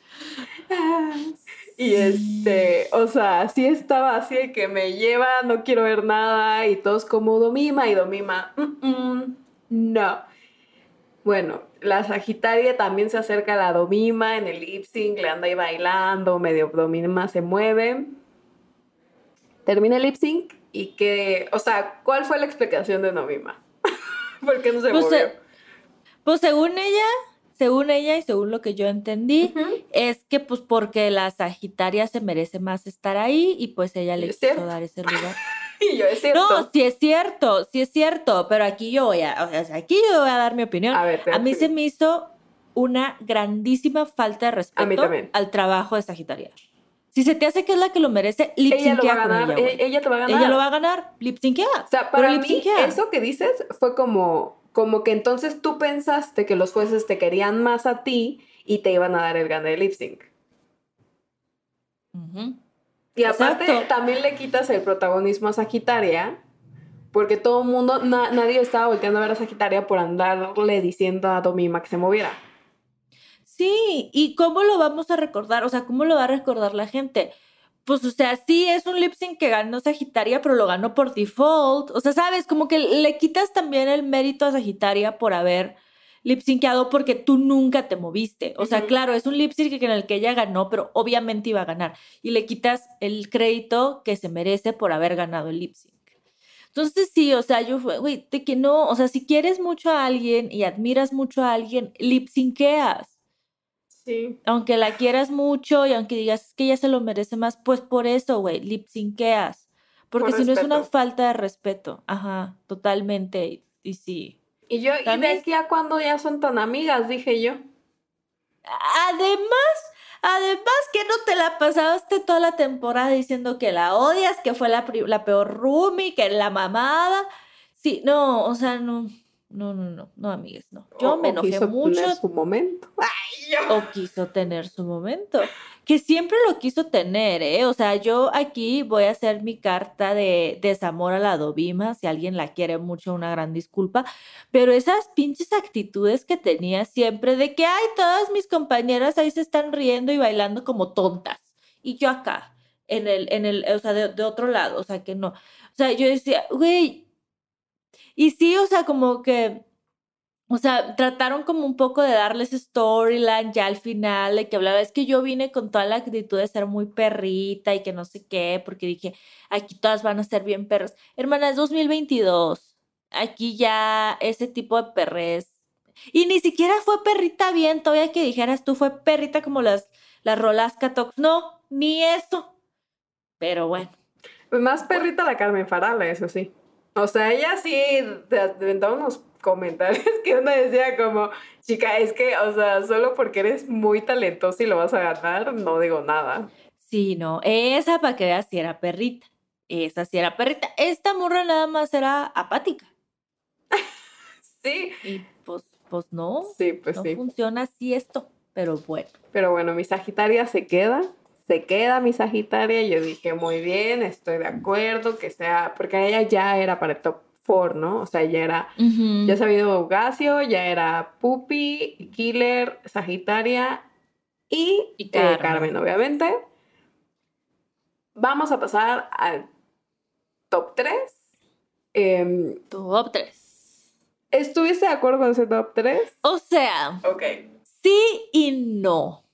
Y este, o sea, sí estaba así de que me lleva, no quiero ver nada, y todos como Domima y Domima, "Mm, mm, no. Bueno, la Sagitaria también se acerca a la Domima en el lip sync, le anda ahí bailando, medio Domima se mueve. Termina el lip sync y que, o sea, ¿cuál fue la explicación de Domima? ¿Por qué no se Pues, movió? eh, Pues según ella, según ella y según lo que yo entendí, es que pues porque la Sagitaria se merece más estar ahí y pues ella le quiso dar ese lugar. y yo, es cierto. No, sí es cierto, sí es cierto, pero aquí yo voy a, o sea, aquí yo voy a dar mi opinión. A, ver, a mí se me hizo una grandísima falta de respeto al trabajo de Sagitaria. Si se te hace que es la que lo merece, lip ella lo va a ganar. Ella, ella, te va a ganar. Ella lo va a ganar, lip O sea, para mí, eso que dices fue como, como que entonces tú pensaste que los jueces te querían más a ti y te iban a dar el gane de lip sync. Y aparte, también le quitas el protagonismo a Sagitaria, porque todo el mundo, nadie estaba volteando a ver a Sagitaria por andarle diciendo a Domima que se moviera. Sí, ¿y cómo lo vamos a recordar? O sea, ¿cómo lo va a recordar la gente? Pues, o sea, sí, es un lip sync que ganó Sagitaria, pero lo ganó por default. O sea, sabes, como que le quitas también el mérito a Sagitaria por haber lip syncado porque tú nunca te moviste. O sea, claro, es un lip sync en el que ella ganó, pero obviamente iba a ganar. Y le quitas el crédito que se merece por haber ganado el lip sync. Entonces sí, o sea, yo güey, de que no, o sea, si quieres mucho a alguien y admiras mucho a alguien, lip synceas. Sí. Aunque la quieras mucho y aunque digas que ella se lo merece más, pues por eso, güey, lip synceas. Porque si no es una falta de respeto. Ajá, totalmente. Y, sí. Y yo, ¿y de aquí a cuando ya son tan amigas? Dije yo. Además, además que no te la pasaste toda la temporada diciendo que la odias, que fue la, la peor roomie, que la mamada. Sí, no, o sea, no. No, no, no, no, amigues, no. Yo me enojé mucho. Tener su momento. O quiso tener su momento. Que siempre lo quiso tener, ¿eh? O sea, yo aquí voy a hacer mi carta de desamor a la Dovima. Si alguien la quiere mucho, una gran disculpa. Pero esas pinches actitudes que tenía siempre de que, ay, todas mis compañeras ahí se están riendo y bailando como tontas. Y yo acá, en el, en el, o sea, de, de otro lado, o sea, que no. O sea, yo decía, güey, y sí, o sea, como que, o sea, trataron como un poco de darles storyline ya al final, de que hablaba, es que yo vine con toda la actitud de ser muy perrita y que no sé qué, porque dije, aquí todas van a ser bien perras. Hermana, es 2022. Aquí ya ese tipo de perres. Y ni siquiera fue perrita bien, todavía que dijeras tú fue perrita como las, las rolas Catox. No, ni eso. Pero bueno. Más perrita la Carmen Farala, eso sí. O sea, ella sí te aventaba unos comentarios que uno decía como, chica, es que, o sea, solo porque eres muy talentosa y lo vas a ganar, no digo nada. Sí, no, esa para que veas si era perrita. Esa sí era perrita. Esta morra nada más era apática. sí. Y pues, pues no. Sí, pues no sí. funciona así esto, pero bueno. Pero bueno, mi Sagitaria se queda se queda mi Sagitaria. Yo dije, muy bien, estoy de acuerdo, que sea, porque ella ya era para el top 4, ¿no? O sea, ya era, ya se había ido Gasio, ya era Puppy, Killer, Sagitaria y, y eh, Carmen. obviamente. Vamos a pasar al top 3. Em, top 3. ¿Estuviste de acuerdo con ese top 3? O sea, ok. Sí y no.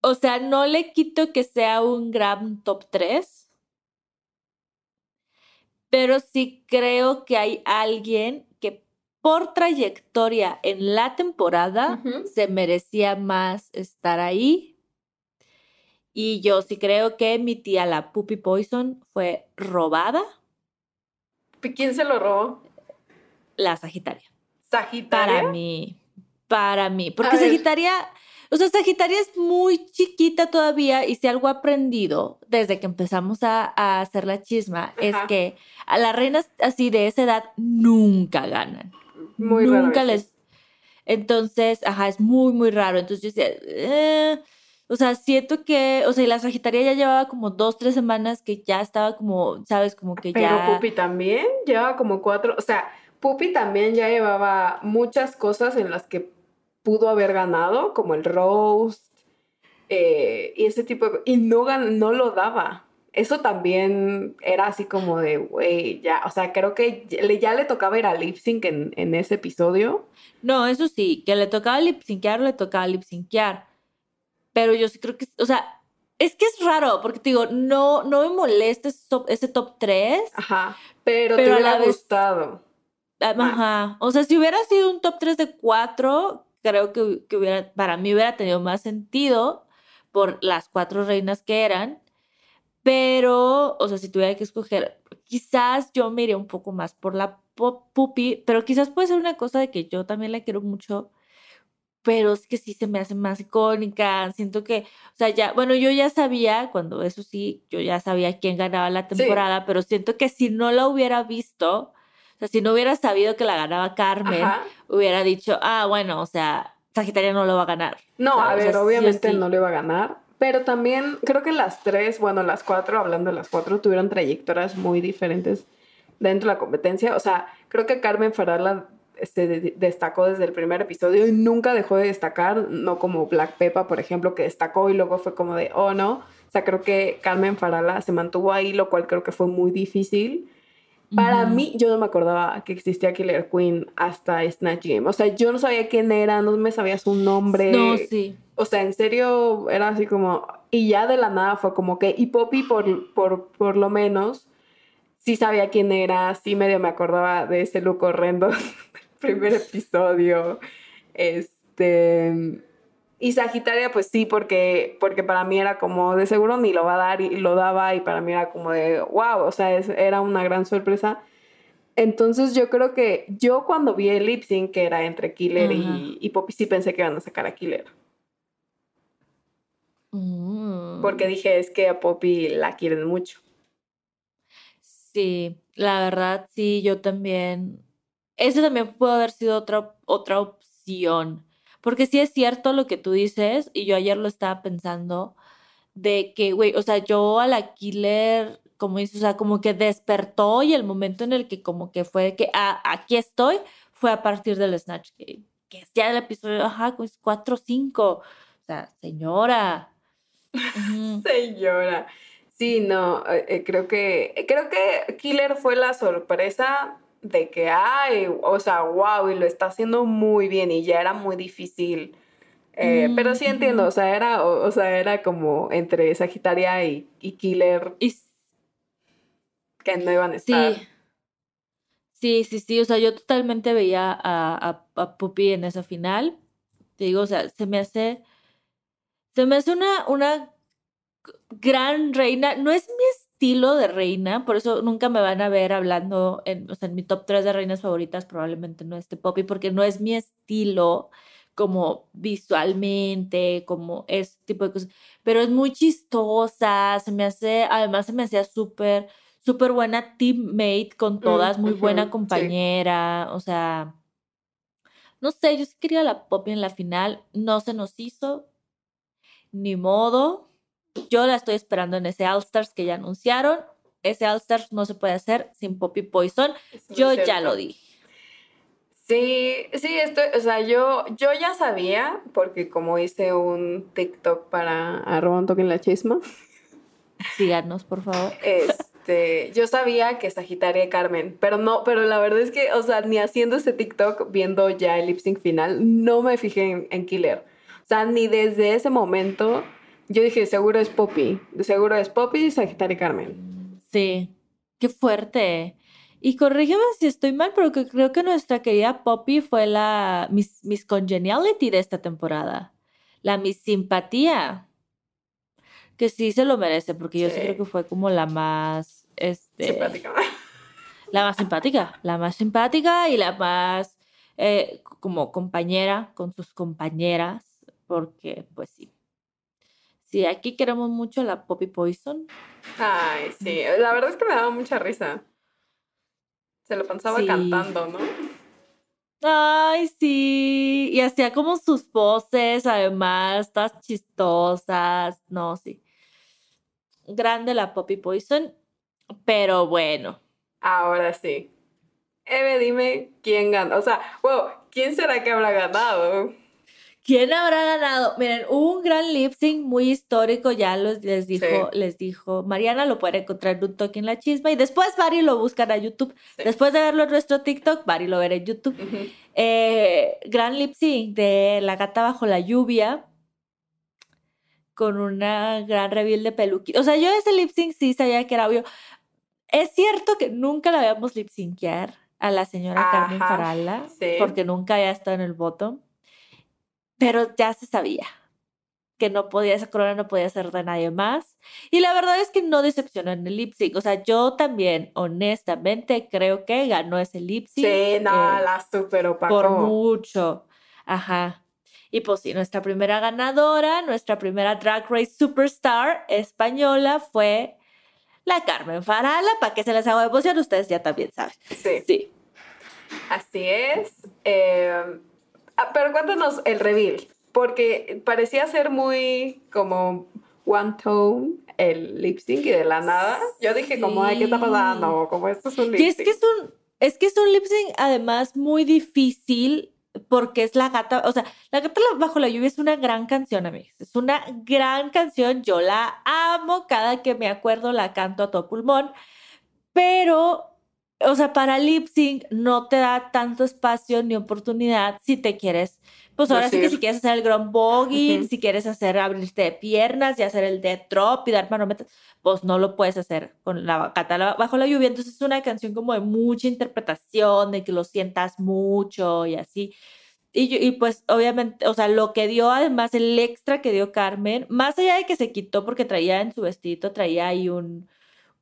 O sea, no le quito que sea un gran top 3, pero sí creo que hay alguien que por trayectoria en la temporada se merecía más estar ahí. Y yo sí creo que mi tía, la Puppy Poison, fue robada. ¿Quién se lo robó? La Sagitaria. ¿Sagitaria? Para mí. Para mí. Porque Sagitaria. O sea, Sagitaria es muy chiquita todavía y si algo ha aprendido desde que empezamos a, hacer la chisma es que a las reinas así de esa edad nunca ganan. Muy nunca les. Entonces, ajá, es muy, muy raro. Entonces yo decía, eh", o sea, siento que, o sea, y la Sagitaria ya llevaba como dos, tres semanas que ya estaba como, ¿sabes? Como que ya. Pero Pupi también llevaba como cuatro, o sea, Pupi también ya llevaba muchas cosas en las que pudo haber ganado, como el roast eh, y ese tipo de y no, no lo daba. Eso también era así como de, güey, ya, o sea, creo que ya le tocaba ir a lip sync en, en ese episodio. No, eso sí, que le tocaba lip syncear, le tocaba lip syncear. Pero yo sí creo que, o sea, es que es raro, porque te digo, no, no me molesta ese top, ese top 3. Ajá, pero, te hubiera gustado. Ajá. O sea, si hubiera sido un top 3 de 4, creo que, que hubiera, para mí hubiera tenido más sentido por las cuatro reinas que eran. Pero, o sea, si tuviera que escoger, quizás yo me iría un poco más por la Pupi, pero quizás puede ser una cosa de que yo también la quiero mucho, pero es que sí se me hace más icónica. Siento que, o sea, ya, bueno, yo ya sabía, cuando eso sí, yo ya sabía quién ganaba la temporada, pero siento que si no la hubiera visto, o sea, si no hubiera sabido que la ganaba Carmen, hubiera dicho, ah, bueno, o sea, Sagitaria no lo va a ganar. No, a ver, obviamente no le va a ganar, pero también creo que las tres, bueno, las cuatro, hablando de las cuatro, tuvieron trayectorias muy diferentes dentro de la competencia. O sea, creo que Carmen Farala se destacó desde el primer episodio y nunca dejó de destacar, no como Black Peppa, por ejemplo, que destacó y luego fue como de, oh no. O sea, creo que Carmen Farala se mantuvo ahí, lo cual creo que fue muy difícil. Para mí, yo no me acordaba que existía Killer Queen hasta Snatch Game. O sea, yo no sabía quién era, no me sabía su nombre. No, sí. O sea, en serio, era así como... Y ya de la nada fue como que... Y Poppy, por, por, por lo menos, sí sabía quién era, sí medio me acordaba de ese look horrendo del primer episodio. Este... Y Sagitaria, pues sí, porque, porque para mí era como de seguro ni lo va a dar y lo daba y para mí era como de wow, o sea, era una gran sorpresa. Entonces yo creo que yo cuando vi el lip sync que era entre Killer y, y, Poppy sí pensé que iban a sacar a Killer. Mm. Porque dije, es que a Poppy la quieren mucho. Sí, la verdad sí, yo también. Ese también puede haber sido otra, otra opción porque sí es cierto lo que tú dices, y yo ayer lo estaba pensando, de que, güey, o sea, yo a la killer, como dices, o sea, como que despertó y el momento en el que como que fue que, ah, aquí estoy, fue a partir del Snatch Game, que es ya el episodio, ajá, pues 4 o 5. O sea, señora. señora. Sí, no, eh, eh, creo que, creo que Killer fue la sorpresa de que, ay, o sea, wow, y lo está haciendo muy bien y ya era muy difícil. Eh, pero sí entiendo, o sea, era, o, sea, era como entre Sagitaria y, Killer y... que no iban a estar. Sí. Sí, sí, sí, o sea, yo totalmente veía a, a, Puppy en esa final. Te digo, o sea, se me hace, se me hace una, una gran reina. No es mi estilo de reina, por eso nunca me van a ver hablando en, o sea, en mi top 3 de reinas favoritas, probablemente no esté Poppy, porque no es mi estilo como visualmente, como ese tipo de cosas, pero es muy chistosa, se me hace, además se me hacía súper, súper buena teammate con mm, todas, muy buena compañera, o sea, no sé, yo sí quería la Poppy en la final, no se nos hizo, ni modo, yo la estoy esperando en ese All Stars que ya anunciaron. Ese All Stars no se puede hacer sin Poppy Poison. Yo ya lo dije. Sí, sí, estoy, o sea, yo, yo ya sabía, porque como hice un TikTok para arroba en la chisma. Síganos, por favor. Este, yo sabía que Sagitaria y Carmen, pero no, pero la verdad es que, o sea, ni haciendo ese TikTok, viendo ya el lip sync final, no me fijé en, en Killer. O sea, ni desde ese momento yo dije, seguro es Poppy. Seguro es Poppy, Sagitario y Carmen. Sí. Qué fuerte. Y corrígeme si estoy mal, pero creo que nuestra querida Poppy fue la Miss, Congeniality de esta temporada. La Miss Simpatía. Que sí se lo merece, porque yo sí creo que fue como la más. Este, simpática. La más simpática. La más simpática y la más. Eh, como compañera con sus compañeras. Porque, pues sí. Sí, aquí queremos mucho la Poppy Poison. Ay, sí. La verdad es que me daba mucha risa. Se lo pensaba cantando, ¿no? Ay, sí. Y hacía como sus voces, además, todas chistosas. No, sí. Grande la Poppy Poison. Pero bueno. Ahora sí. Eve, dime quién gana. O sea, wow, ¿quién será que habrá ganado? ¿Quién habrá ganado? Miren, un gran lip sync muy histórico, ya los, les dijo, les dijo Mariana, lo pueden encontrar en un toque en la chisma y después Bari lo buscan a YouTube. Después de verlo en nuestro TikTok, Bari lo verá en YouTube. Eh, gran lip sync de La gata bajo la lluvia con una gran reveal de peluquín. O sea, yo ese lip sync sí sabía que era obvio. Es cierto que nunca la habíamos lip syncear a la señora Carmen Farala, sí. porque nunca había estado en el voto, pero ya se sabía que no podía, esa corona no podía ser de nadie más. Y la verdad es que no decepcionó en el lip sync. O sea, yo también, honestamente, creo que ganó ese lip sync. Sí, no, eh, la super opacó. por mucho. Ajá. Y pues sí, nuestra primera ganadora, nuestra primera Drag Race Superstar española fue la Carmen Farala. ¿Para que se les hago de emoción? Ustedes ya también saben. Sí, Sí. así es. Eh, ah, pero cuéntanos el reveal, porque parecía ser muy como one tone el lip sync y de la nada. Yo dije como, ay, ¿qué está Sí. pasando? Como esto es un lip Y es sync. que es un, es que es un lip sync además muy difícil porque es la gata, o sea, la gata bajo la lluvia es una gran canción, amigos. Es una gran canción, yo la amo, cada que me acuerdo la canto a todo pulmón, pero, o sea, para lip sync no te da tanto espacio ni oportunidad si te quieres, pues ahora sí que si quieres hacer el ground si quieres hacer abrirte de piernas y hacer el dead drop y dar manometas, pues no lo puedes hacer con la gata la- bajo la lluvia. Entonces es una canción como de mucha interpretación, de que lo sientas mucho y así. Y, y pues obviamente, o sea, lo que dio además, el extra que dio Carmen, más allá de que se quitó porque traía en su vestido, traía ahí un,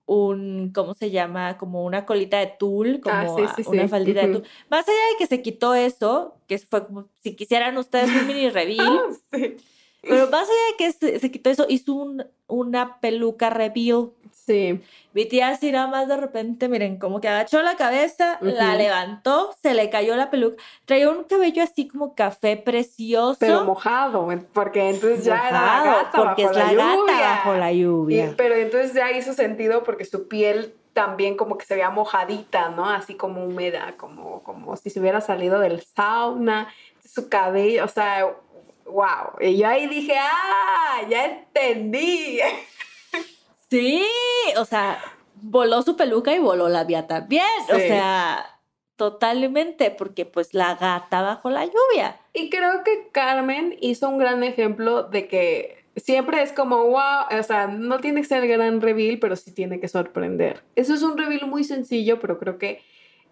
un, ¿cómo se llama? Como una colita de tul, como Ah, sí, a- sí, sí. una faldita de tul. Más allá de que se quitó eso, que fue como si quisieran ustedes un mini reveal, pero más allá de que se, se quitó eso, hizo un, una peluca reveal. Sí. Mi tía así nada más de repente, miren, como que agachó la cabeza, la Ujú. levantó, se le cayó la peluca. Traía un cabello así como café precioso. Pero mojado, porque entonces ya era la mojado, gata porque bajo es la, gata lluvia. bajo la Y- lluvia. pero entonces ya hizo sentido porque su piel también como que se veía mojadita, ¿no? Así como húmeda, como, como si se hubiera salido del sauna, su cabello, o sea, wow. Y yo ahí dije, ah, ya entendí. Sí, o sea, voló su peluca y voló la vía también. O sea, totalmente, porque pues la gata bajo la lluvia. Y creo que Carmen hizo un gran ejemplo de que siempre es como, wow, o sea, no tiene que ser el gran reveal, pero sí tiene que sorprender. Eso es un reveal muy sencillo, pero creo que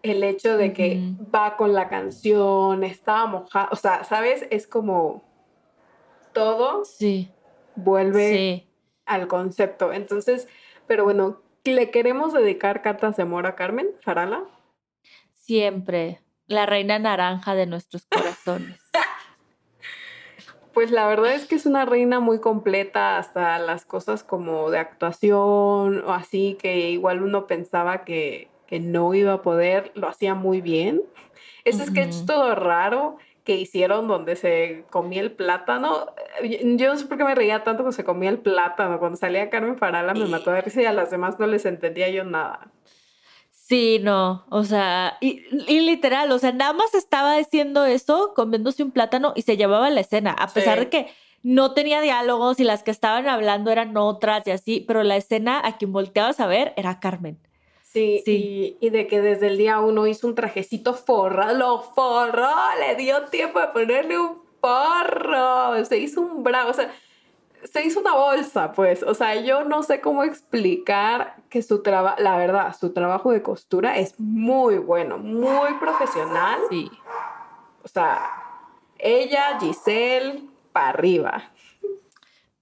el hecho de que va con la canción, estaba mojada, o sea, ¿sabes? Es como todo Sí, vuelve sí. Al concepto. Entonces, pero bueno, ¿le queremos dedicar cartas de amor a Carmen Farala? Siempre. La reina naranja de nuestros corazones. Pues la verdad es que es una reina muy completa, hasta las cosas como de actuación o así, que igual uno pensaba que, que no iba a poder, lo hacía muy bien. Ese sketch Ujú. todo raro que hicieron donde se comía el plátano, eh, yo no sé por qué me reía tanto cuando se comía el plátano, cuando salía Carmen Farala me mató de risa y a las demás no les entendía yo nada. Sí, no, o sea, y, y literal, o sea, nada más estaba diciendo eso, comiéndose un plátano y se llevaba la escena, a pesar Sí. de que no tenía diálogos y las que estaban hablando eran otras y así, pero la escena a quien volteabas a ver era Carmen. Sí, Sí. Y, y de que desde el día uno hizo un trajecito forra, lo forró, le dio tiempo de ponerle un forro, se hizo un bravo, o sea, se hizo una bolsa, pues, o sea, yo no sé cómo explicar que su trabajo, la verdad, su trabajo de costura es muy bueno, muy profesional, Sí. o sea, ella, Giselle, para arriba.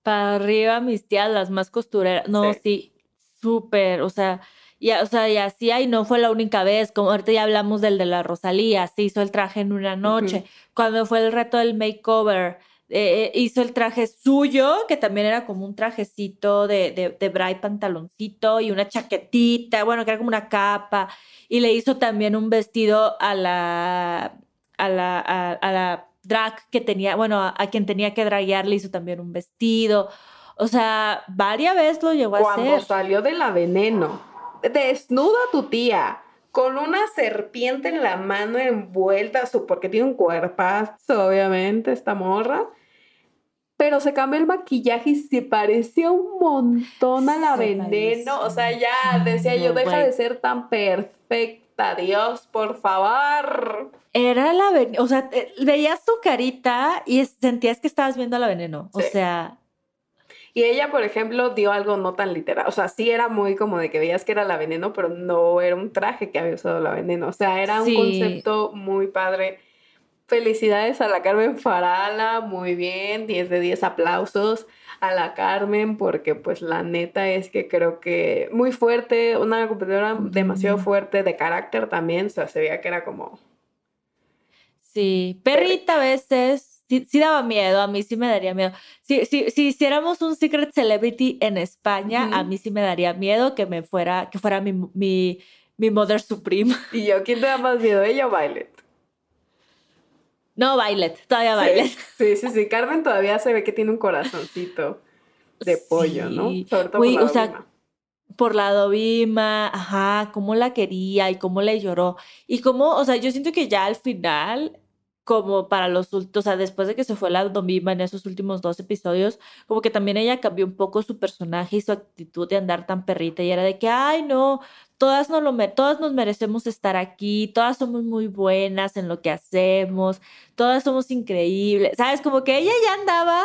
Para arriba mis tías, las más costureras. No, Sí. sí, súper, o sea, y, o sea, y así, y no fue la única vez, como ahorita ya hablamos del de la Rosalía, se hizo el traje en una noche, cuando fue el reto del makeover, eh, hizo el traje suyo, que también era como un trajecito de, de, de bra y pantaloncito y una chaquetita, bueno, que era como una capa, y le hizo también un vestido a la, a la, a, a la drag que tenía, bueno, a, a quien tenía que draguear, le hizo también un vestido. O sea, varias veces lo llegó a Cuando hacer. salió de la veneno, desnuda tu tía, con una serpiente en la mano envuelta, su, porque tiene un cuerpazo, obviamente, esta morra. Pero se cambió el maquillaje y se parecía un montón a la Se veneno. O sea, ya decía yo, deja de ser tan perfecta, Dios, por favor. Era la veneno, o sea, veías su carita y sentías que estabas viendo a la veneno. O sea, Y ella, por ejemplo, dio algo no tan literal. O sea, sí era muy como de que veías que era la veneno, pero no era un traje que había usado la veneno. O sea, era un concepto muy padre. Felicidades a la Carmen Farala, muy bien, 10 de 10 aplausos a la Carmen, porque pues la neta es que creo que muy fuerte, una competidora demasiado fuerte de carácter también, o sea, se veía que era como... Sí, perrita a veces, sí, sí daba miedo, a mí sí me daría miedo. Si, si, si hiciéramos un Secret Celebrity en España, a mí sí me daría miedo que me fuera, que fuera mi, mi, mi Mother Supreme. Y yo, ¿quién te da más miedo, ella o Violet? No, Violet, todavía Violet. Sí, sí, sí, Carmen todavía se ve que tiene un corazoncito de pollo, ¿no? Sobre todo Güey, por la o sea, Dovima. por la Dovima, ajá, cómo la quería y cómo le lloró. Y cómo, o sea, yo siento que ya al final, como para los o sea, después de que se fue la Dovima en esos últimos dos episodios, como que también ella cambió un poco su personaje y su actitud de andar tan perrita y era de que, ay, no, todas, no lo todas nos merecemos estar aquí, todas somos muy buenas en lo que hacemos, todas somos increíbles, ¿sabes? Como que ella ya andaba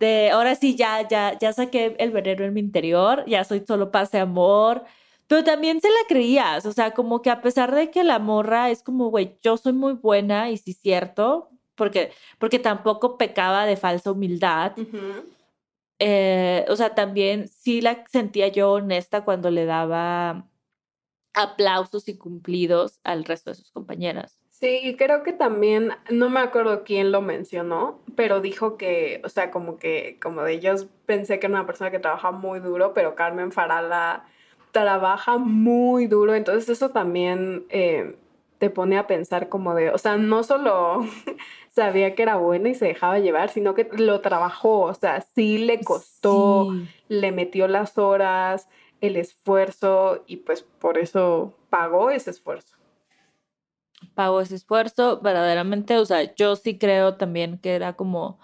de ahora sí ya, ya, ya saqué el veneno en mi interior, ya soy solo paz y amor, pero también se la creías, o sea, como que a pesar de que la morra es como, güey, yo soy muy buena y sí cierto, porque, porque tampoco pecaba de falsa humildad, Ujú. eh, o sea, también sí la sentía yo honesta cuando le daba aplausos y cumplidos al resto de sus compañeras. Sí, y creo que también, no me acuerdo quién lo mencionó, pero dijo que, o sea, como que, como de ellos pensé que era una persona que trabaja muy duro, pero Carmen Farala trabaja muy duro, entonces eso también eh, te pone a pensar como de, o sea, no solo sabía que era buena y se dejaba llevar, sino que lo trabajó, o sea, sí le costó, Sí. le metió las horas, el esfuerzo y pues por eso pagó ese esfuerzo. pagó ese esfuerzo, verdaderamente, o sea, yo sí creo también que era como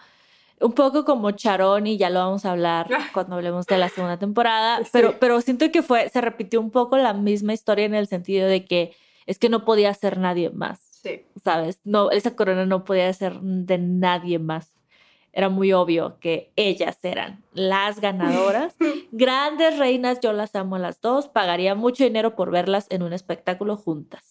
un poco como Charón y ya lo vamos a hablar cuando hablemos de la segunda temporada, Ah. Sí. pero, pero siento que fue, se repitió un poco la misma historia en el sentido de que es que no podía ser nadie más, Sí. ¿sabes? No, esa corona no podía ser de nadie más. Era muy obvio que ellas eran las ganadoras. Grandes reinas, yo las amo a las dos. Pagaría mucho dinero por verlas en un espectáculo juntas.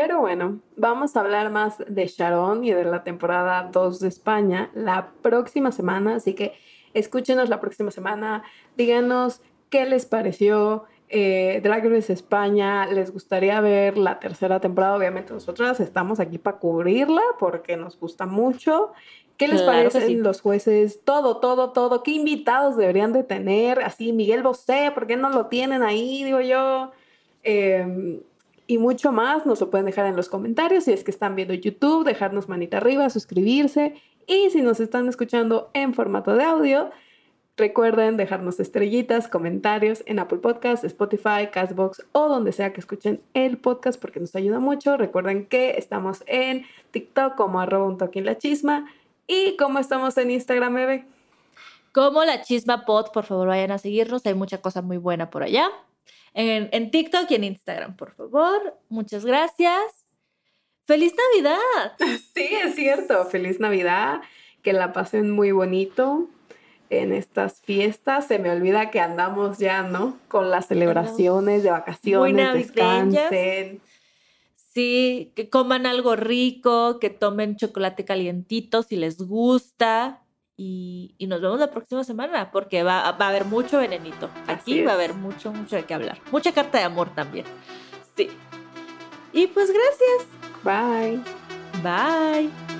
Pero bueno, vamos a hablar más de Sharon y de la temporada 2 de España la próxima semana, así que escúchenos la próxima semana, díganos qué les pareció eh, Drag Race España, les gustaría ver la tercera temporada, obviamente nosotras estamos aquí para cubrirla porque nos gusta mucho. ¿Qué les Claro parecen sí. los jueces? Todo, todo, todo. ¿Qué invitados deberían de tener? Así, Miguel Bosé, ¿por qué no lo tienen ahí? Digo yo. Em, y mucho más nos lo pueden dejar en los comentarios si es que están viendo YouTube, dejarnos manita arriba, suscribirse y si nos están escuchando en formato de audio, recuerden dejarnos estrellitas, comentarios en Apple Podcasts, Spotify, Castbox o donde sea que escuchen el podcast porque nos ayuda mucho. Recuerden que estamos en TikTok como arroba un toque en la chisma y como estamos en Instagram, Eve. Como la Chisma Pod, por favor, vayan a seguirnos. Hay mucha cosa muy buena por allá. En, en TikTok y en Instagram, por favor. Muchas gracias. ¡Feliz Navidad! Sí, es cierto. Feliz Navidad, que la pasen muy bonito en estas fiestas. Se me olvida que andamos ya, ¿no? Con las celebraciones de vacaciones, descansen. Sí, que coman algo rico, que tomen chocolate calientito si les gusta. Y, y nos vemos la próxima semana porque va, va a haber mucho venenito. Aquí va a haber mucho, mucho de qué hablar. Mucha carta de amor también. Sí. Y pues gracias. Bye. Bye.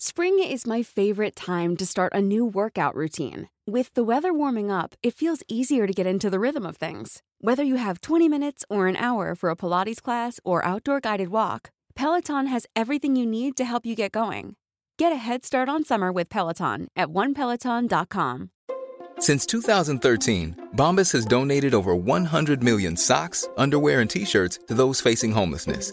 Spring is my favorite time to start a new workout routine. With the weather warming up, it feels easier to get into the rhythm of things. Whether you have 20 minutes or an hour for a Pilates class or outdoor guided walk, Peloton has everything you need to help you get going. Get a head start on summer with Peloton at onepeloton.com. Since 2013, Bombas has donated over 100 million socks, underwear, and t shirts to those facing homelessness.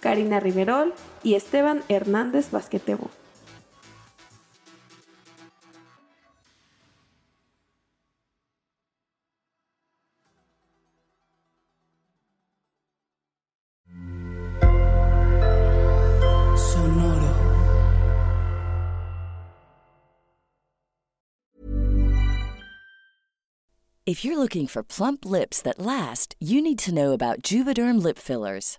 Karina Riverol y Esteban Hernández Basquetebo. Sonoro. If you're looking for plump lips that last, you need to know about Juvederm lip fillers.